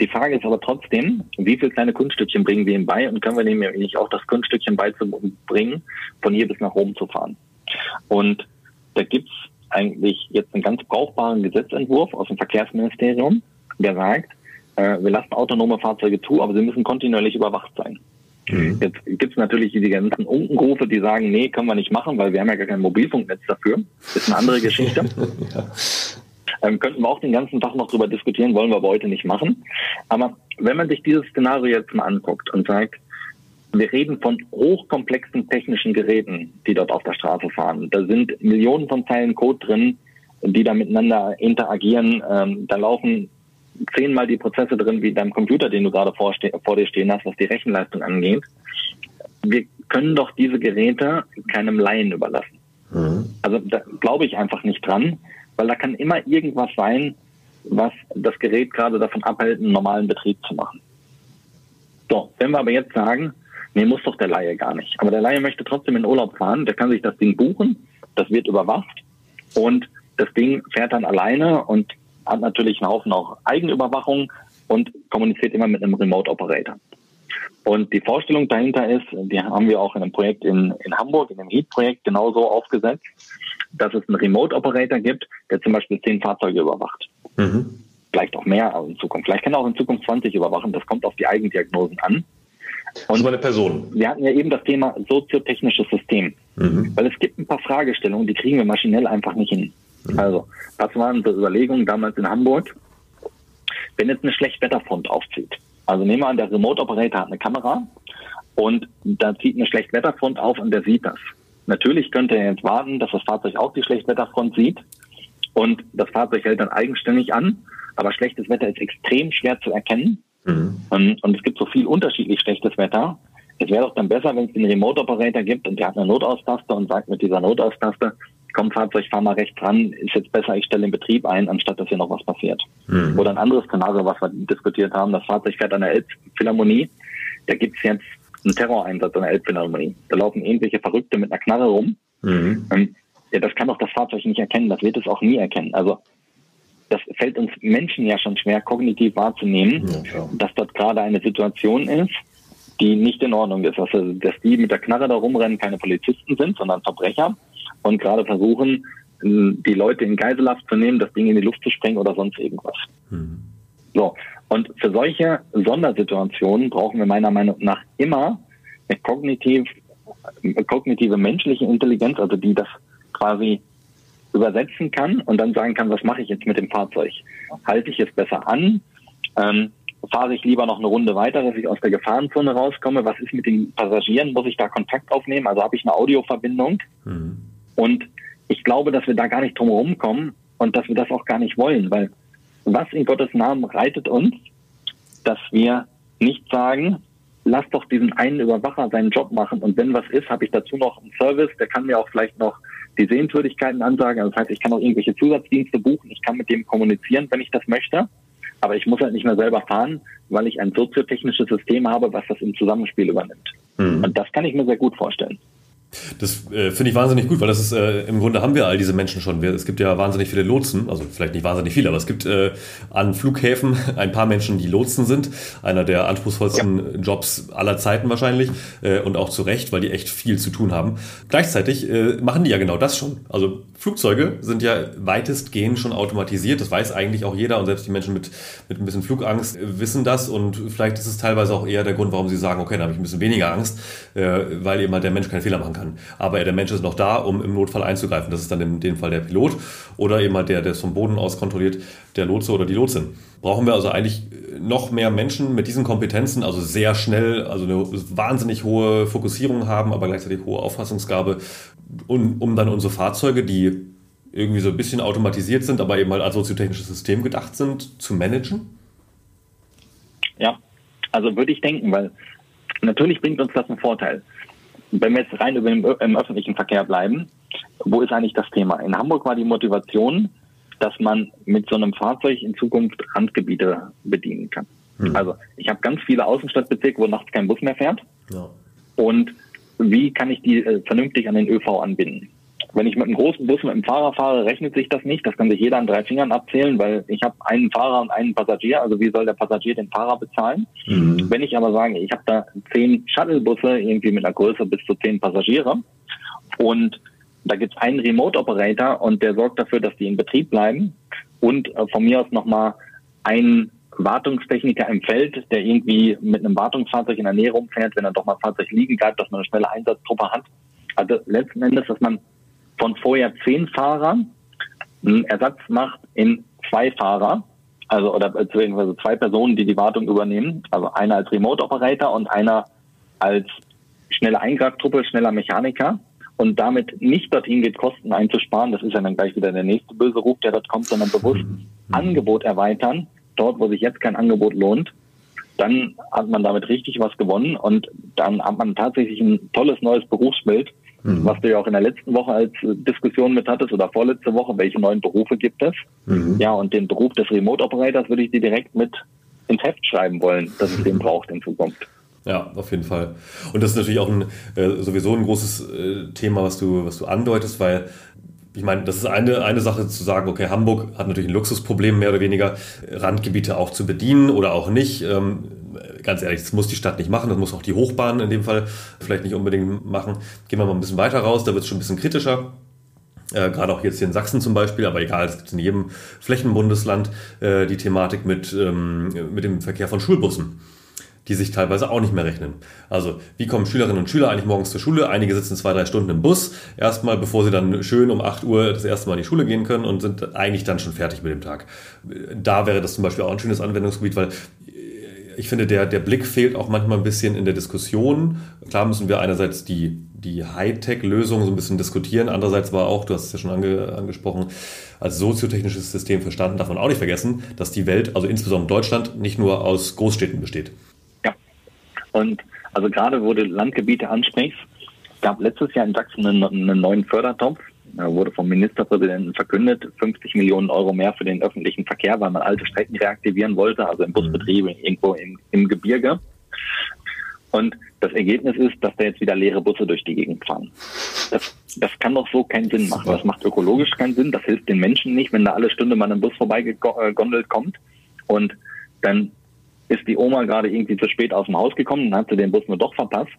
Die Frage ist aber trotzdem, wie viele kleine Kunststückchen bringen wir ihm bei und können wir ihm nicht auch das Kunststückchen beizubringen, von hier bis nach Rom zu fahren. Und da gibt's eigentlich jetzt einen ganz brauchbaren Gesetzentwurf aus dem Verkehrsministerium, der sagt, äh, wir lassen autonome Fahrzeuge zu, aber sie müssen kontinuierlich überwacht sein. Mhm. Jetzt gibt's natürlich die ganzen Unkenrufe, die sagen, nee, können wir nicht machen, weil wir haben ja gar kein Mobilfunknetz dafür. Das ist eine andere Geschichte. ja. ähm, könnten wir auch den ganzen Tag noch drüber diskutieren, wollen wir aber heute nicht machen. Aber wenn man sich dieses Szenario jetzt mal anguckt und sagt, wir reden von hochkomplexen technischen Geräten, die dort auf der Straße fahren. Da sind Millionen von Zeilen Code drin, die da miteinander interagieren. Ähm, da laufen zehnmal die Prozesse drin wie deinem Computer, den du gerade vor, vor dir stehen hast, was die Rechenleistung angeht. Wir können doch diese Geräte keinem Laien überlassen. Mhm. Also da glaube ich einfach nicht dran, weil da kann immer irgendwas sein, was das Gerät gerade davon abhält, einen normalen Betrieb zu machen. So, wenn wir aber jetzt sagen, nee, muss doch der Laie gar nicht. Aber der Laie möchte trotzdem in Urlaub fahren, der kann sich das Ding buchen, das wird überwacht und das Ding fährt dann alleine und hat natürlich einen Haufen auch Eigenüberwachung und kommuniziert immer mit einem Remote Operator. Und die Vorstellung dahinter ist, die haben wir auch in einem Projekt in, in Hamburg, in dem Heat-Projekt genauso aufgesetzt, dass es einen Remote-Operator gibt, der zum Beispiel zehn Fahrzeuge überwacht. Mhm. Vielleicht auch mehr in Zukunft. Vielleicht kann er auch in Zukunft 20 überwachen. Das kommt auf die Eigendiagnosen an. Und das war eine Person. Wir hatten ja eben das Thema soziotechnisches System. Mhm. Weil es gibt ein paar Fragestellungen, die kriegen wir maschinell einfach nicht hin. Mhm. Also, was waren unsere Überlegungen damals in Hamburg? Wenn jetzt eine Schlechtwetterfront aufzieht, also nehmen wir an, der Remote Operator hat eine Kamera und da zieht eine Schlechtwetterfront auf und der sieht das. Natürlich könnte er jetzt warten, dass das Fahrzeug auch die Schlechtwetterfront sieht und das Fahrzeug hält dann eigenständig an. Aber schlechtes Wetter ist extrem schwer zu erkennen. Mhm. Und, und, es gibt so viel unterschiedlich schlechtes Wetter. Es wäre doch dann besser, wenn es den Remote Operator gibt und der hat eine Notaustaste und sagt mit dieser Notaustaste, komm Fahrzeug, fahr mal rechts ran, ist jetzt besser, ich stelle den Betrieb ein, anstatt dass hier noch was passiert. Mhm. Oder ein anderes Szenario, was wir diskutiert haben, das Fahrzeug fährt an der Elbphilharmonie, da gibt's jetzt einen Terroreinsatz an der Elbphilharmonie. Da laufen irgendwelche Verrückte mit einer Knarre rum. Mhm. Ähm, ja, das kann doch das Fahrzeug nicht erkennen, das wird es auch nie erkennen. Also das fällt uns Menschen ja schon schwer, kognitiv wahrzunehmen, ja, dass dort gerade eine Situation ist, die nicht in Ordnung ist. Also, dass die mit der Knarre da rumrennen, keine Polizisten sind, sondern Verbrecher und gerade versuchen, die Leute in Geiselhaft zu nehmen, das Ding in die Luft zu sprengen oder sonst irgendwas. Mhm. So. Und für solche Sondersituationen brauchen wir meiner Meinung nach immer eine kognitiv, kognitive menschliche Intelligenz, also die das quasi übersetzen kann und dann sagen kann, was mache ich jetzt mit dem Fahrzeug? Halte ich es besser an? Ähm, fahre ich lieber noch eine Runde weiter, dass ich aus der Gefahrenzone rauskomme? Was ist mit den Passagieren? Muss ich da Kontakt aufnehmen? Also habe ich eine Audioverbindung? Mhm. Und ich glaube, dass wir da gar nicht drum herum kommen und dass wir das auch gar nicht wollen, weil was in Gottes Namen reitet uns, dass wir nicht sagen, lass doch diesen einen Überwacher seinen Job machen und wenn was ist, habe ich dazu noch einen Service, der kann mir auch vielleicht noch die Sehenswürdigkeiten ansagen. Also das heißt, ich kann auch irgendwelche Zusatzdienste buchen, ich kann mit dem kommunizieren, wenn ich das möchte. Aber ich muss halt nicht mehr selber fahren, weil ich ein soziotechnisches System habe, was das im Zusammenspiel übernimmt. Mhm. Und das kann ich mir sehr gut vorstellen. Das äh, finde ich wahnsinnig gut, weil das ist, äh, im Grunde haben wir all diese Menschen schon. Wir, es gibt ja wahnsinnig viele Lotsen, also vielleicht nicht wahnsinnig viele, aber es gibt äh, an Flughäfen ein paar Menschen, die Lotsen sind. Einer der anspruchsvollsten ja. Jobs aller Zeiten wahrscheinlich äh, und auch zu Recht, weil die echt viel zu tun haben. Gleichzeitig äh, machen die ja genau das schon. Also Flugzeuge sind ja weitestgehend schon automatisiert. Das weiß eigentlich auch jeder und selbst die Menschen mit, mit ein bisschen Flugangst äh, wissen das und vielleicht ist es teilweise auch eher der Grund, warum sie sagen, okay, da habe ich ein bisschen weniger Angst, weil eben halt der Mensch keinen Fehler machen kann kann. Aber der Mensch ist noch da, um im Notfall einzugreifen. Das ist dann in dem Fall der Pilot oder eben halt der, der es vom Boden aus kontrolliert, der Lotse oder die Lotsin. Brauchen wir also eigentlich noch mehr Menschen mit diesen Kompetenzen, also sehr schnell, also eine wahnsinnig hohe Fokussierung haben, aber gleichzeitig hohe Auffassungsgabe, um, um dann unsere Fahrzeuge, die irgendwie so ein bisschen automatisiert sind, aber eben halt als soziotechnisches System gedacht sind, zu managen? Ja, also würde ich denken, weil natürlich bringt uns das einen Vorteil. Wenn wir jetzt rein über den, im öffentlichen Verkehr bleiben, wo ist eigentlich das Thema? In Hamburg war die Motivation, dass man mit so einem Fahrzeug in Zukunft Randgebiete bedienen kann. Mhm. Also ich habe ganz viele Außenstadtbezirke, wo nachts kein Bus mehr fährt. Ja. Und wie kann ich die äh, vernünftig an den ÖV anbinden? Wenn ich mit einem großen Bus mit einem Fahrer fahre, rechnet sich das nicht. Das kann sich jeder an drei Fingern abzählen, weil ich habe einen Fahrer und einen Passagier. Also wie soll der Passagier den Fahrer bezahlen? Mhm. Wenn ich aber sage, ich habe da zehn Shuttlebusse irgendwie mit einer Größe bis zu zehn Passagiere und da gibt es einen Remote-Operator und der sorgt dafür, dass die in Betrieb bleiben und äh, von mir aus nochmal einen Wartungstechniker im Feld, der irgendwie mit einem Wartungsfahrzeug in der Nähe rumfährt, wenn er doch mal Fahrzeug liegen bleibt, dass man eine schnelle Einsatztruppe hat. Also letzten Endes, dass man von vorher zehn Fahrern einen Ersatz macht in zwei Fahrer, also oder beziehungsweise zwei Personen, die die Wartung übernehmen, also einer als Remote-Operator und einer als schnelle Eingreiftruppe, schneller Mechaniker. Und damit nicht dorthin geht, Kosten einzusparen, das ist ja dann gleich wieder der nächste böse Ruf, der dort kommt, sondern bewusst. Angebot erweitern, dort, wo sich jetzt kein Angebot lohnt, dann hat man damit richtig was gewonnen. Und dann hat man tatsächlich ein tolles neues Berufsbild, mhm. was du ja auch in der letzten Woche als Diskussion mit hattest oder vorletzte Woche, welche neuen Berufe gibt es. Mhm. Ja, und den Beruf des Remote Operators würde ich dir direkt mit ins Heft schreiben wollen, dass es den braucht in Zukunft. Ja, auf jeden Fall. Und das ist natürlich auch ein, äh, sowieso ein großes äh, Thema, was du, was du andeutest, weil ich meine, das ist eine, eine Sache zu sagen, okay, Hamburg hat natürlich ein Luxusproblem, mehr oder weniger, Randgebiete auch zu bedienen oder auch nicht. Ähm, ganz ehrlich, das muss die Stadt nicht machen, das muss auch die Hochbahn in dem Fall vielleicht nicht unbedingt machen. Gehen wir mal ein bisschen weiter raus, da wird es schon ein bisschen kritischer. Äh, Gerade auch jetzt hier in Sachsen zum Beispiel, aber egal, es gibt in jedem Flächenbundesland äh, die Thematik mit, ähm, mit dem Verkehr von Schulbussen die sich teilweise auch nicht mehr rechnen. Also, wie kommen Schülerinnen und Schüler eigentlich morgens zur Schule? Einige sitzen zwei, drei Stunden im Bus, erstmal, bevor sie dann schön um 8 Uhr das erste Mal in die Schule gehen können und sind eigentlich dann schon fertig mit dem Tag. Da wäre das zum Beispiel auch ein schönes Anwendungsgebiet, weil ich finde, der, der Blick fehlt auch manchmal ein bisschen in der Diskussion. Klar müssen wir einerseits die, die Hightech-Lösung so ein bisschen diskutieren, andererseits war auch, du hast es ja schon ange, angesprochen, als soziotechnisches System verstanden, darf man auch nicht vergessen, dass die Welt, also insbesondere Deutschland, nicht nur aus Großstädten besteht. Und also gerade wo du Landgebiete ansprichst, gab letztes Jahr in Sachsen einen, einen neuen Fördertopf, wurde vom Ministerpräsidenten verkündet, 50 Millionen Euro mehr für den öffentlichen Verkehr, weil man alte Strecken reaktivieren wollte, also im Busbetrieb mhm. irgendwo im, im Gebirge. Und das Ergebnis ist, dass da jetzt wieder leere Busse durch die Gegend fahren. Das, das kann doch so keinen Sinn machen. Das macht ökologisch keinen Sinn. Das hilft den Menschen nicht, wenn da alle Stunde mal ein Bus vorbeigegondelt kommt. Und dann ist die Oma gerade irgendwie zu spät aus dem Haus gekommen, dann hat sie den Bus nur doch verpasst.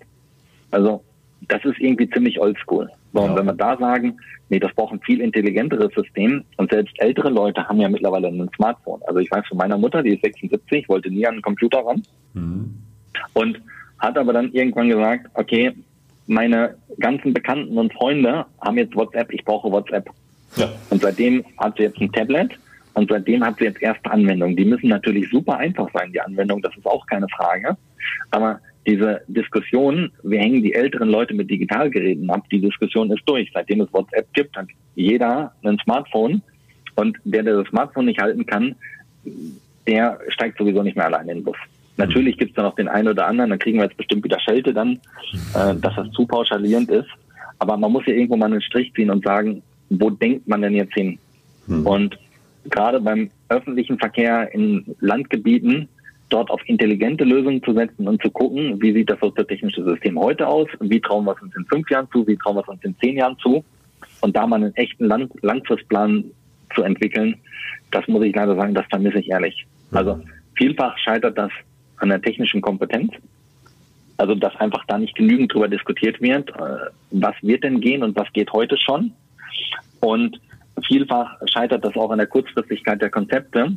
Also das ist irgendwie ziemlich oldschool. So, ja. Und wenn wir da sagen, nee, das braucht ein viel intelligenteres System und selbst ältere Leute haben ja mittlerweile ein Smartphone. Also ich weiß von meiner Mutter, die ist 76, wollte nie an den Computer ran mhm. und hat aber dann irgendwann gesagt, okay, meine ganzen Bekannten und Freunde haben jetzt WhatsApp, ich brauche WhatsApp. Ja. Und seitdem hat sie jetzt ein Tablet und seitdem hat sie jetzt erste Anwendungen. Die müssen natürlich super einfach sein, die Anwendung, das ist auch keine Frage. Aber diese Diskussion, wir hängen die älteren Leute mit Digitalgeräten ab, die Diskussion ist durch. Seitdem es WhatsApp gibt, hat jeder ein Smartphone. Und der, der das Smartphone nicht halten kann, der steigt sowieso nicht mehr alleine in den Bus. Natürlich gibt es da noch den einen oder anderen, dann kriegen wir jetzt bestimmt wieder Schelte dann, äh, dass das zu pauschalierend ist. Aber man muss ja irgendwo mal einen Strich ziehen und sagen, wo denkt man denn jetzt hin? Hm. Und gerade beim öffentlichen Verkehr in Landgebieten dort auf intelligente Lösungen zu setzen und zu gucken, wie sieht das soziotechnische System heute aus, wie trauen wir es uns in fünf Jahren zu, wie trauen wir es uns in zehn Jahren zu und da mal einen echten Lang Langfristplan zu entwickeln, das muss ich leider sagen, das vermisse ich ehrlich. Also vielfach scheitert das an der technischen Kompetenz. Also dass einfach da nicht genügend drüber diskutiert wird, äh, was wird denn gehen und was geht heute schon. Und Vielfach scheitert das auch an der Kurzfristigkeit der Konzepte,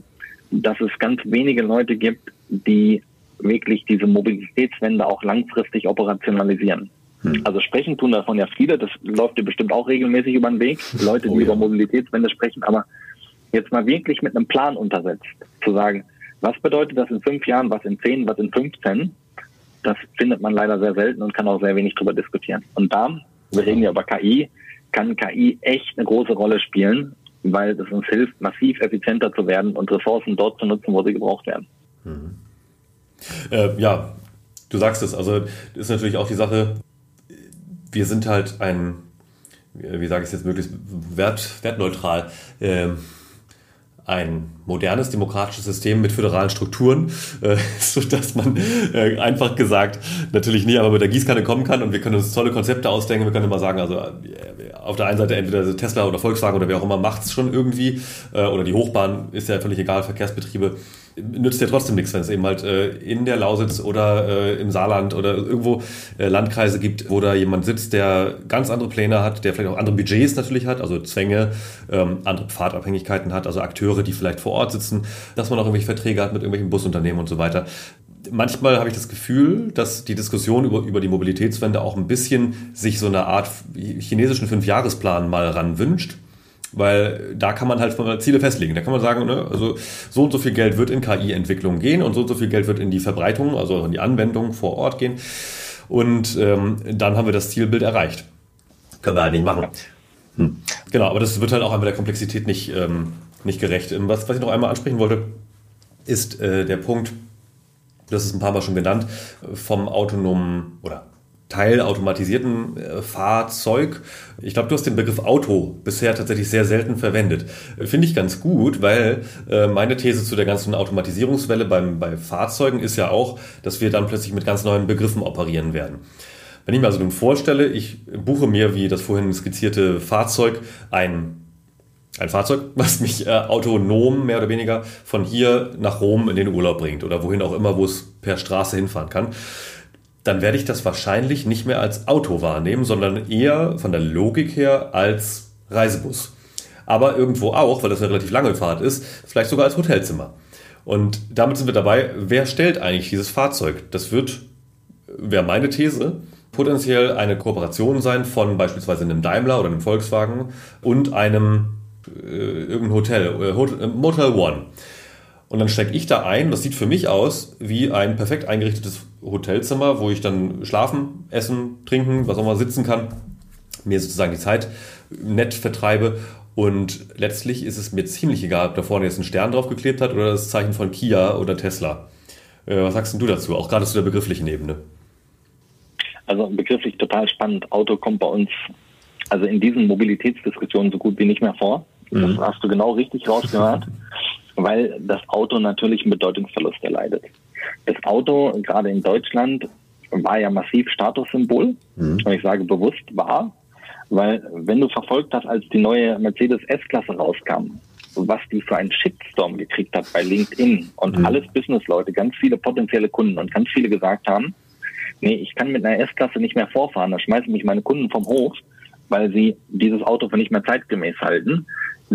dass es ganz wenige Leute gibt, die wirklich diese Mobilitätswende auch langfristig operationalisieren. Hm. Also sprechen tun davon ja viele, das läuft dir bestimmt auch regelmäßig über den Weg, Leute, die oh, ja. über Mobilitätswende sprechen, aber jetzt mal wirklich mit einem Plan untersetzt, zu sagen, was bedeutet das in fünf Jahren, was in zehn, was in 15, das findet man leider sehr selten und kann auch sehr wenig darüber diskutieren. Und da, wir reden ja über KI, kann KI echt eine große Rolle spielen, weil es uns hilft, massiv effizienter zu werden und Ressourcen dort zu nutzen, wo sie gebraucht werden. Mhm. Äh, ja, du sagst es. Also ist natürlich auch die Sache, wir sind halt ein, wie sage ich es jetzt möglichst wert, wertneutral, äh, ein modernes demokratisches System mit föderalen Strukturen, äh, sodass man äh, einfach gesagt natürlich nie aber mit der Gießkanne kommen kann und wir können uns tolle Konzepte ausdenken. Wir können immer sagen, also äh, auf der einen Seite entweder Tesla oder Volkswagen oder wer auch immer macht es schon irgendwie äh, oder die Hochbahn ist ja völlig egal, Verkehrsbetriebe nützt ja trotzdem nichts, wenn es eben halt in der Lausitz oder im Saarland oder irgendwo Landkreise gibt, wo da jemand sitzt, der ganz andere Pläne hat, der vielleicht auch andere Budgets natürlich hat, also Zwänge, ähm, andere Pfadabhängigkeiten hat, also Akteure, die vielleicht vor Ort sitzen, dass man auch irgendwelche Verträge hat mit irgendwelchen Busunternehmen und so weiter. Manchmal habe ich das Gefühl, dass die Diskussion über, über die Mobilitätswende auch ein bisschen sich so eine Art chinesischen Fünfjahresplan mal ranwünscht weil da kann man halt Ziele festlegen. Da kann man sagen, ne, also so und so viel Geld wird in KI-Entwicklung gehen und so und so viel Geld wird in die Verbreitung, also in die Anwendung vor Ort gehen. Und ähm, dann haben wir das Zielbild erreicht. Können wir halt nicht machen. Hm. Genau, aber das wird halt auch einmal der Komplexität nicht, ähm, nicht gerecht. Ähm, was, was ich noch einmal ansprechen wollte, ist äh, der Punkt, das ist ein paar Mal schon genannt, vom autonomen oder teilautomatisierten äh, Fahrzeug. Ich glaube, du hast den Begriff Auto bisher tatsächlich sehr selten verwendet. Äh, finde ich ganz gut, weil äh, meine These zu der ganzen Automatisierungswelle beim, bei Fahrzeugen ist ja auch, dass wir dann plötzlich mit ganz neuen Begriffen operieren werden. Wenn ich mir also nun vorstelle, ich buche mir, wie das vorhin skizzierte Fahrzeug, ein ein Fahrzeug, was mich äh, autonom mehr oder weniger von hier nach Rom in den Urlaub bringt oder wohin auch immer, wo es per Straße hinfahren kann dann werde ich das wahrscheinlich nicht mehr als Auto wahrnehmen, sondern eher von der Logik her als Reisebus. Aber irgendwo auch, weil das eine relativ lange Fahrt ist, vielleicht sogar als Hotelzimmer. Und damit sind wir dabei, wer stellt eigentlich dieses Fahrzeug? Das wird, wäre meine These, potenziell eine Kooperation sein von beispielsweise einem Daimler oder einem Volkswagen und einem äh, irgendein Hotel, äh, Motel One. Und dann stecke ich da ein. Das sieht für mich aus wie ein perfekt eingerichtetes Hotelzimmer, wo ich dann schlafen, essen, trinken, was auch immer sitzen kann, mir sozusagen die Zeit nett vertreibe. Und letztlich ist es mir ziemlich egal, ob da vorne jetzt ein Stern draufgeklebt hat oder das Zeichen von Kia oder Tesla. Äh, was sagst du dazu, auch gerade zu der begrifflichen Ebene? Also begrifflich total spannend. Auto kommt bei uns also in diesen Mobilitätsdiskussionen so gut wie nicht mehr vor. Das mhm. hast du genau richtig rausgehört weil das Auto natürlich einen Bedeutungsverlust erleidet. Das Auto, gerade in Deutschland, war ja massiv Statussymbol. Mhm. Und ich sage bewusst war, weil wenn du verfolgt hast, als die neue Mercedes S-Klasse rauskam, was die für einen Shitstorm gekriegt hat bei LinkedIn und mhm. alles Businessleute, ganz viele potenzielle Kunden und ganz viele gesagt haben, nee, ich kann mit einer S-Klasse nicht mehr vorfahren, da schmeißen mich meine Kunden vom Hof, weil sie dieses Auto für nicht mehr zeitgemäß halten,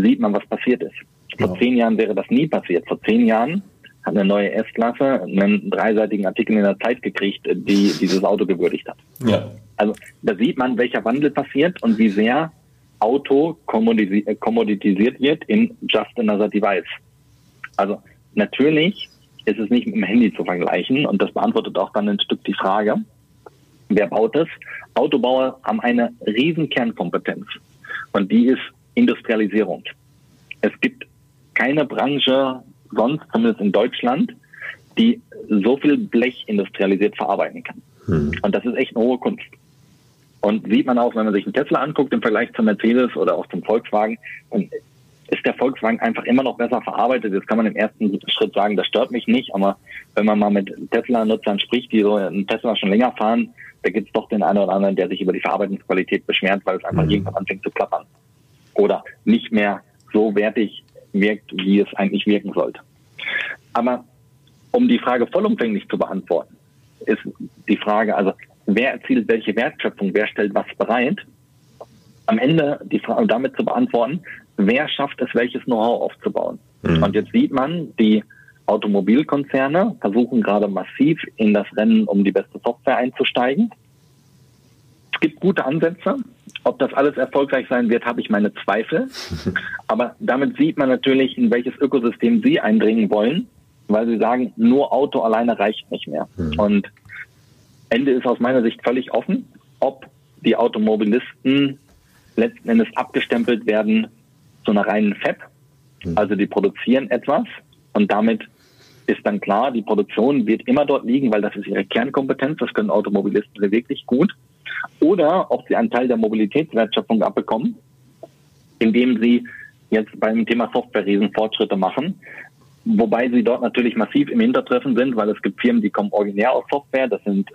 sieht man, was passiert ist. Vor ja. zehn Jahren wäre das nie passiert. Vor zehn Jahren hat eine neue S-Klasse einen dreiseitigen Artikel in der Zeit gekriegt, die dieses Auto gewürdigt hat. Ja. Also da sieht man, welcher Wandel passiert und wie sehr Auto kommoditisiert wird in just another device. Also natürlich ist es nicht mit dem Handy zu vergleichen und das beantwortet auch dann ein Stück die Frage, wer baut es? Autobauer haben eine riesen Kernkompetenz und die ist Industrialisierung. Es gibt keine Branche sonst, zumindest in Deutschland, die so viel Blech industrialisiert verarbeiten kann. Hm. Und das ist echt eine hohe Kunst. Und sieht man auch, wenn man sich einen Tesla anguckt im Vergleich zum Mercedes oder auch zum Volkswagen, dann ist der Volkswagen einfach immer noch besser verarbeitet. Das kann man im ersten Schritt sagen, das stört mich nicht. Aber wenn man mal mit Tesla-Nutzern spricht, die so einen Tesla schon länger fahren, da gibt es doch den einen oder anderen, der sich über die Verarbeitungsqualität beschwert, weil es einfach mhm. irgendwann anfängt zu klappern. Oder nicht mehr so wertig wirkt, wie es eigentlich wirken sollte. Aber um die Frage vollumfänglich zu beantworten, ist die Frage, also wer erzielt welche Wertschöpfung, wer stellt was bereit, am Ende die Frage damit zu beantworten, wer schafft es, welches Know-how aufzubauen. Mhm. Und jetzt sieht man, die Automobilkonzerne versuchen gerade massiv in das Rennen um die beste Software einzusteigen. Es gibt gute Ansätze. Ob das alles erfolgreich sein wird, habe ich meine Zweifel. Aber damit sieht man natürlich, in welches Ökosystem Sie eindringen wollen, weil Sie sagen, nur Auto alleine reicht nicht mehr. Mhm. Und Ende ist aus meiner Sicht völlig offen, ob die Automobilisten letzten Endes abgestempelt werden zu einer reinen FEP. Mhm. Also die produzieren etwas und damit ist dann klar, die Produktion wird immer dort liegen, weil das ist ihre Kernkompetenz, das können Automobilisten wirklich gut. Oder ob sie einen Teil der Mobilitätswertschöpfung abbekommen, indem sie jetzt beim Thema Software riesen Fortschritte machen. Wobei sie dort natürlich massiv im Hintertreffen sind, weil es gibt Firmen, die kommen originär aus Software. Das sind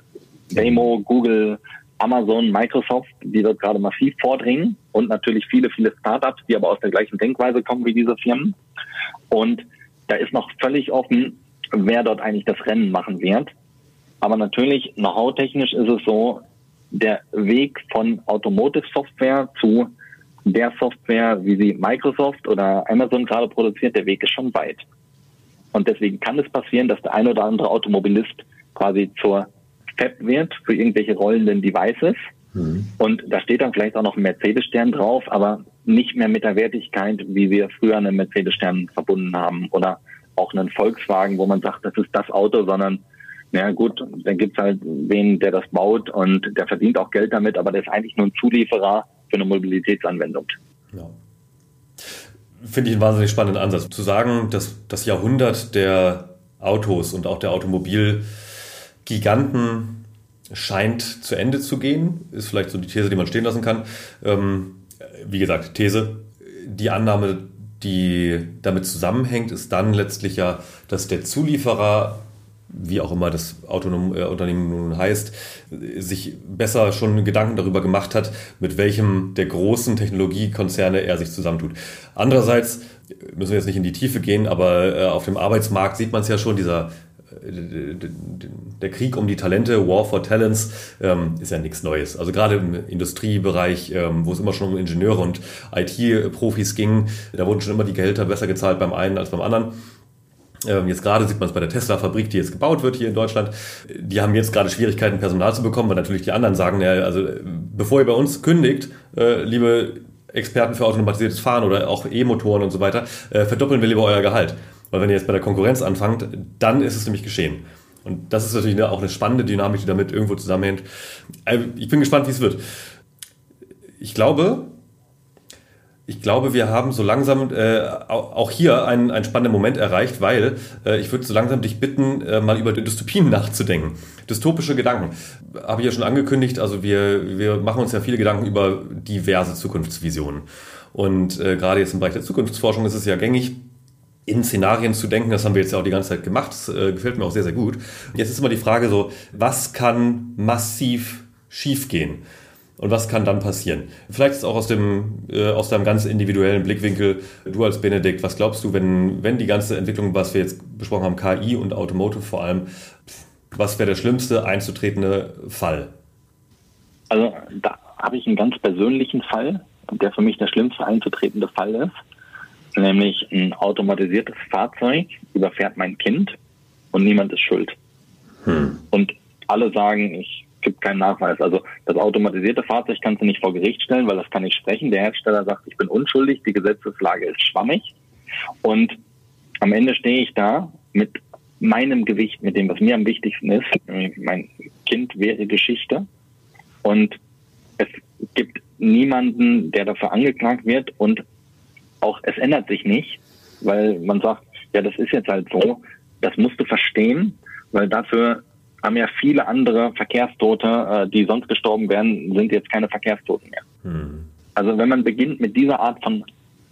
Waymo, Google, Amazon, Microsoft, die dort gerade massiv vordringen und natürlich viele, viele Startups, die aber aus der gleichen Denkweise kommen wie diese Firmen. Und da ist noch völlig offen, wer dort eigentlich das Rennen machen wird. Aber natürlich, know-how-technisch ist es so, der Weg von Automotive Software zu der Software, wie sie Microsoft oder Amazon gerade produziert, der Weg ist schon weit. Und deswegen kann es passieren, dass der ein oder andere Automobilist quasi zur Fab wird für irgendwelche rollenden Devices. Mhm. Und da steht dann vielleicht auch noch ein Mercedes-Stern drauf, aber nicht mehr mit der Wertigkeit, wie wir früher einen Mercedes-Stern verbunden haben oder auch einen Volkswagen, wo man sagt, das ist das Auto, sondern ja gut, dann gibt's halt wen, der das baut und der verdient auch Geld damit, aber der ist eigentlich nur ein Zulieferer für eine Mobilitätsanwendung. Ja. Finde ich einen wahnsinnig spannenden Ansatz. Zu sagen, dass das Jahrhundert der Autos und auch der Automobilgiganten scheint zu Ende zu gehen, ist vielleicht so die These, die man stehen lassen kann. Ähm, wie gesagt, These, die Annahme, die damit zusammenhängt, ist dann letztlich ja, dass der Zulieferer wie auch immer das Autonom, äh, Unternehmen nun heißt, sich besser schon Gedanken darüber gemacht hat, mit welchem der großen Technologiekonzerne er sich zusammentut. Andererseits müssen wir jetzt nicht in die Tiefe gehen, aber äh, auf dem Arbeitsmarkt sieht man es ja schon, dieser äh, der Krieg um die Talente, War for Talents, ähm, ist ja nichts Neues. Also gerade im Industriebereich, ähm, wo es immer schon um Ingenieure und IT-Profis ging, da wurden schon immer die Gehälter besser gezahlt beim einen als beim anderen. Ähm, jetzt gerade sieht man es bei der Tesla-Fabrik, die jetzt gebaut wird hier in Deutschland. Die haben jetzt gerade Schwierigkeiten, Personal zu bekommen, weil natürlich die anderen sagen, ja, also bevor ihr bei uns kündigt, äh, liebe Experten für automatisiertes Fahren oder auch E-Motoren und so weiter, äh, verdoppeln wir lieber euer Gehalt. Weil wenn ihr jetzt bei der Konkurrenz anfangt, dann ist es nämlich geschehen. Und das ist natürlich auch eine spannende Dynamik, die damit irgendwo zusammenhängt. Äh, ich bin gespannt, wie es wird. Ich glaube, ich glaube, wir haben so langsam äh, auch hier einen, einen spannenden Moment erreicht, weil äh, ich würde so langsam dich bitten, äh, mal über Dystopien nachzudenken. Dystopische Gedanken. Habe ich ja schon angekündigt, also wir, wir machen uns ja viele Gedanken über diverse Zukunftsvisionen. Und äh, gerade jetzt im Bereich der Zukunftsforschung ist es ja gängig, in Szenarien zu denken. Das haben wir jetzt ja auch die ganze Zeit gemacht. Das äh, gefällt mir auch sehr, sehr gut. Jetzt ist immer die Frage so, was kann massiv schiefgehen? Und was kann dann passieren? Vielleicht ist auch aus dem, äh, aus deinem ganz individuellen Blickwinkel, du als Benedikt, was glaubst du, wenn, wenn die ganze Entwicklung, was wir jetzt besprochen haben, KI und Automotive vor allem, was wäre der schlimmste einzutretende Fall? Also da habe ich einen ganz persönlichen Fall, der für mich der schlimmste einzutretende Fall ist, nämlich ein automatisiertes Fahrzeug überfährt mein Kind und niemand ist schuld. Hm. Und alle sagen, ich gibt keinen Nachweis. Also das automatisierte Fahrzeug kannst du nicht vor Gericht stellen, weil das kann nicht sprechen. Der Hersteller sagt, ich bin unschuldig, die Gesetzeslage ist schwammig. Und am Ende stehe ich da mit meinem Gewicht, mit dem, was mir am wichtigsten ist. Mein Kind wäre Geschichte. Und es gibt niemanden, der dafür angeklagt wird. Und auch es ändert sich nicht, weil man sagt, ja, das ist jetzt halt so. Das musst du verstehen, weil dafür haben ja viele andere Verkehrstote, äh, die sonst gestorben wären, sind jetzt keine Verkehrstoten mehr. Hm. Also wenn man beginnt mit dieser Art von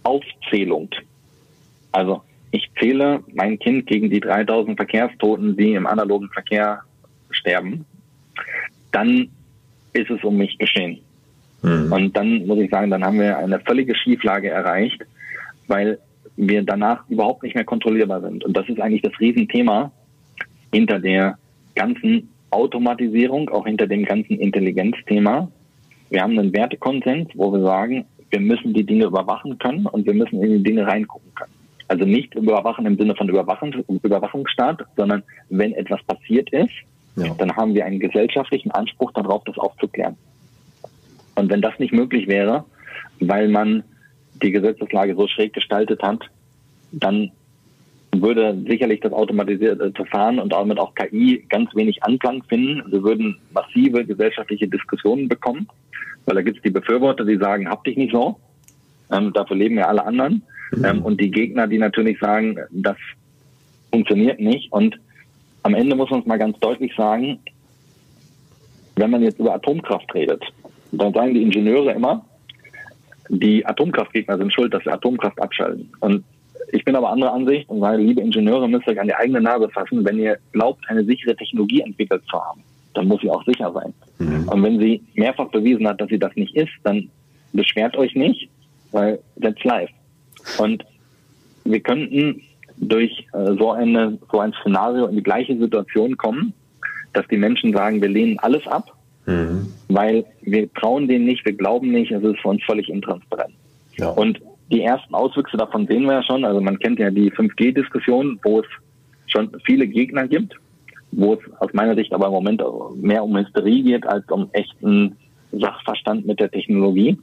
Aufzählung, also ich zähle mein Kind gegen die 3000 Verkehrstoten, die im analogen Verkehr sterben, dann ist es um mich geschehen. Hm. Und dann muss ich sagen, dann haben wir eine völlige Schieflage erreicht, weil wir danach überhaupt nicht mehr kontrollierbar sind. Und das ist eigentlich das Riesenthema hinter der ganzen Automatisierung, auch hinter dem ganzen Intelligenzthema. Wir haben einen Wertekonsens, wo wir sagen, wir müssen die Dinge überwachen können und wir müssen in die Dinge reingucken können. Also nicht überwachen im Sinne von Überwachung, Überwachungsstaat, sondern wenn etwas passiert ist, ja. dann haben wir einen gesellschaftlichen Anspruch darauf, das aufzuklären. Und wenn das nicht möglich wäre, weil man die Gesetzeslage so schräg gestaltet hat, dann würde sicherlich das automatisierte Verfahren und damit auch KI ganz wenig Anklang finden. Wir würden massive gesellschaftliche Diskussionen bekommen, weil da gibt es die Befürworter, die sagen, hab dich nicht so. Ähm, dafür leben ja alle anderen. Mhm. Ähm, und die Gegner, die natürlich sagen, das funktioniert nicht. Und am Ende muss man es mal ganz deutlich sagen, wenn man jetzt über Atomkraft redet, dann sagen die Ingenieure immer, die Atomkraftgegner sind schuld, dass wir Atomkraft abschalten. Und ich bin aber anderer Ansicht und sage, liebe Ingenieure, müsst ihr euch an die eigene Nase fassen. Wenn ihr glaubt, eine sichere Technologie entwickelt zu haben, dann muss sie auch sicher sein. Mhm. Und wenn sie mehrfach bewiesen hat, dass sie das nicht ist, dann beschwert euch nicht, weil that's life. Und wir könnten durch äh, so, eine, so ein Szenario in die gleiche Situation kommen, dass die Menschen sagen, wir lehnen alles ab, mhm. weil wir trauen denen nicht, wir glauben nicht, es ist für uns völlig intransparent. Ja. Und die ersten Auswüchse davon sehen wir ja schon. Also man kennt ja die 5G-Diskussion, wo es schon viele Gegner gibt, wo es aus meiner Sicht aber im Moment mehr um Hysterie geht als um echten Sachverstand mit der Technologie.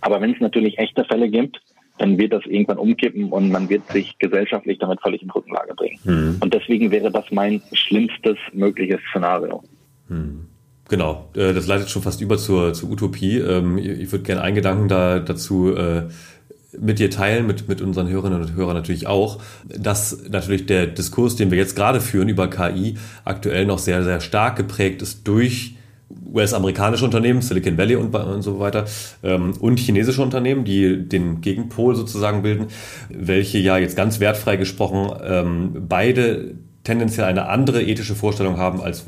Aber wenn es natürlich echte Fälle gibt, dann wird das irgendwann umkippen und man wird sich gesellschaftlich damit völlig in Rückenlage bringen. Mhm. Und deswegen wäre das mein schlimmstes mögliches Szenario. Mhm. Genau, äh, das leitet schon fast über zur, zur Utopie. Ähm, ich würde gerne einen Gedanken da, dazu äh, mit dir teilen, mit, mit unseren Hörerinnen und Hörern natürlich auch, dass natürlich der Diskurs, den wir jetzt gerade führen über KI, aktuell noch sehr, sehr stark geprägt ist durch US-amerikanische Unternehmen, Silicon Valley und, und so weiter, ähm, und chinesische Unternehmen, die den Gegenpol sozusagen bilden, welche ja jetzt ganz wertfrei gesprochen ähm, beide tendenziell eine andere ethische Vorstellung haben als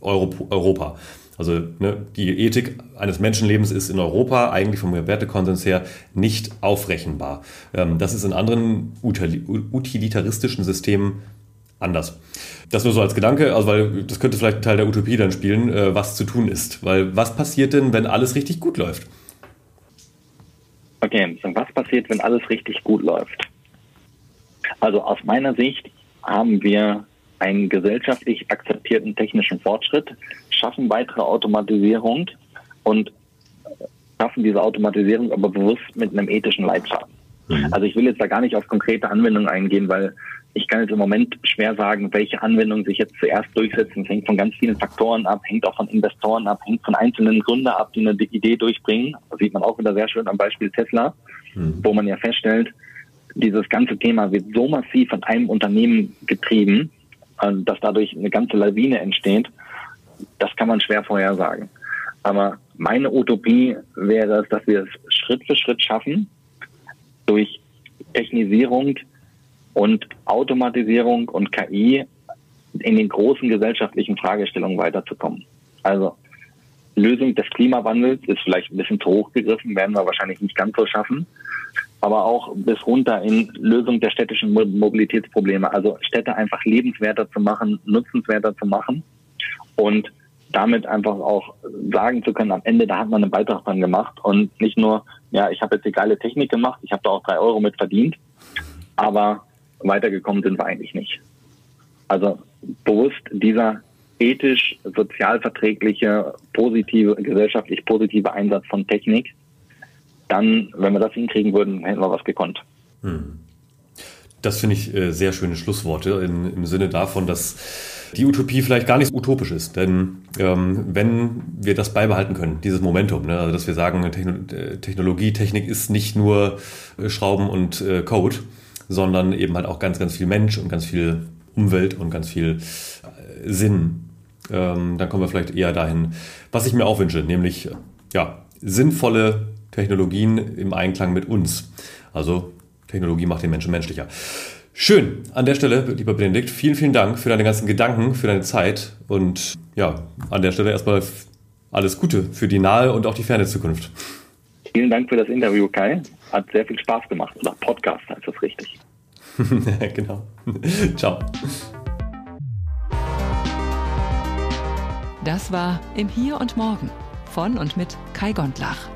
Europa. Also ne, die Ethik eines Menschenlebens ist in Europa eigentlich vom Wertekonsens her nicht aufrechenbar. Ähm, das ist in anderen utilitaristischen Systemen anders. Das nur so als Gedanke, also weil das könnte vielleicht ein Teil der Utopie dann spielen, äh, was zu tun ist. Weil was passiert denn, wenn alles richtig gut läuft? Okay, so was passiert, wenn alles richtig gut läuft? Also aus meiner Sicht haben wir einen gesellschaftlich akzeptierten technischen Fortschritt, schaffen weitere Automatisierung und schaffen diese Automatisierung aber bewusst mit einem ethischen Leitfaden. Mhm. Also ich will jetzt da gar nicht auf konkrete Anwendungen eingehen, weil ich kann jetzt im Moment schwer sagen, welche Anwendungen sich jetzt zuerst durchsetzen. Es hängt von ganz vielen Faktoren ab, hängt auch von Investoren ab, hängt von einzelnen Gründern ab, die eine Idee durchbringen. Das sieht man auch wieder sehr schön am Beispiel Tesla, mhm. wo man ja feststellt, dieses ganze Thema wird so massiv von einem Unternehmen getrieben, äh, dass dadurch eine ganze Lawine entsteht. Das kann man schwer vorhersagen. Aber meine Utopie wäre es, dass wir es Schritt für Schritt schaffen, durch Technisierung und Automatisierung und KI in den großen gesellschaftlichen Fragestellungen weiterzukommen. Also Lösung des Klimawandels ist vielleicht ein bisschen zu hoch gegriffen, werden wir wahrscheinlich nicht ganz so schaffen, aber auch bis runter in Lösung der städtischen Mobilitätsprobleme, also Städte einfach lebenswerter zu machen, nutzenswerter zu machen und damit einfach auch sagen zu können, am Ende, da hat man einen Beitrag dran gemacht und nicht nur, ja, ich habe jetzt die geile Technik gemacht, ich habe da auch drei Euro mit verdient, aber weitergekommen sind wir eigentlich nicht. Also bewusst dieser ethisch, sozial verträgliche, positive, gesellschaftlich positive Einsatz von Technik, dann, wenn wir das hinkriegen würden, hätten wir was gekonnt. Hm. Das finde ich äh, sehr schöne Schlussworte in, im Sinne davon, dass die Utopie vielleicht gar nicht so utopisch ist. Denn ähm, wenn wir das beibehalten können, dieses Momentum, ne, also dass wir sagen, Technologie, Technik ist nicht nur äh, Schrauben und äh, Code, sondern eben halt auch ganz, ganz viel Mensch und ganz viel Umwelt und ganz viel äh, Sinn. Ähm, dann kommen wir vielleicht eher dahin, was ich mir auch wünsche, nämlich ja, sinnvolle Technologien im Einklang mit uns. Also Technologie macht den Menschen menschlicher. Schön. An der Stelle, lieber Benedikt, vielen, vielen Dank für deine ganzen Gedanken, für deine Zeit und ja, an der Stelle erstmal alles Gute für die nahe und auch die ferne Zukunft. Vielen Dank für das Interview, Kai. Hat sehr viel Spaß gemacht. Oder Podcast heißt das richtig. genau. Ciao. Das war Im Hier und Morgen von und mit Kai Gondlach.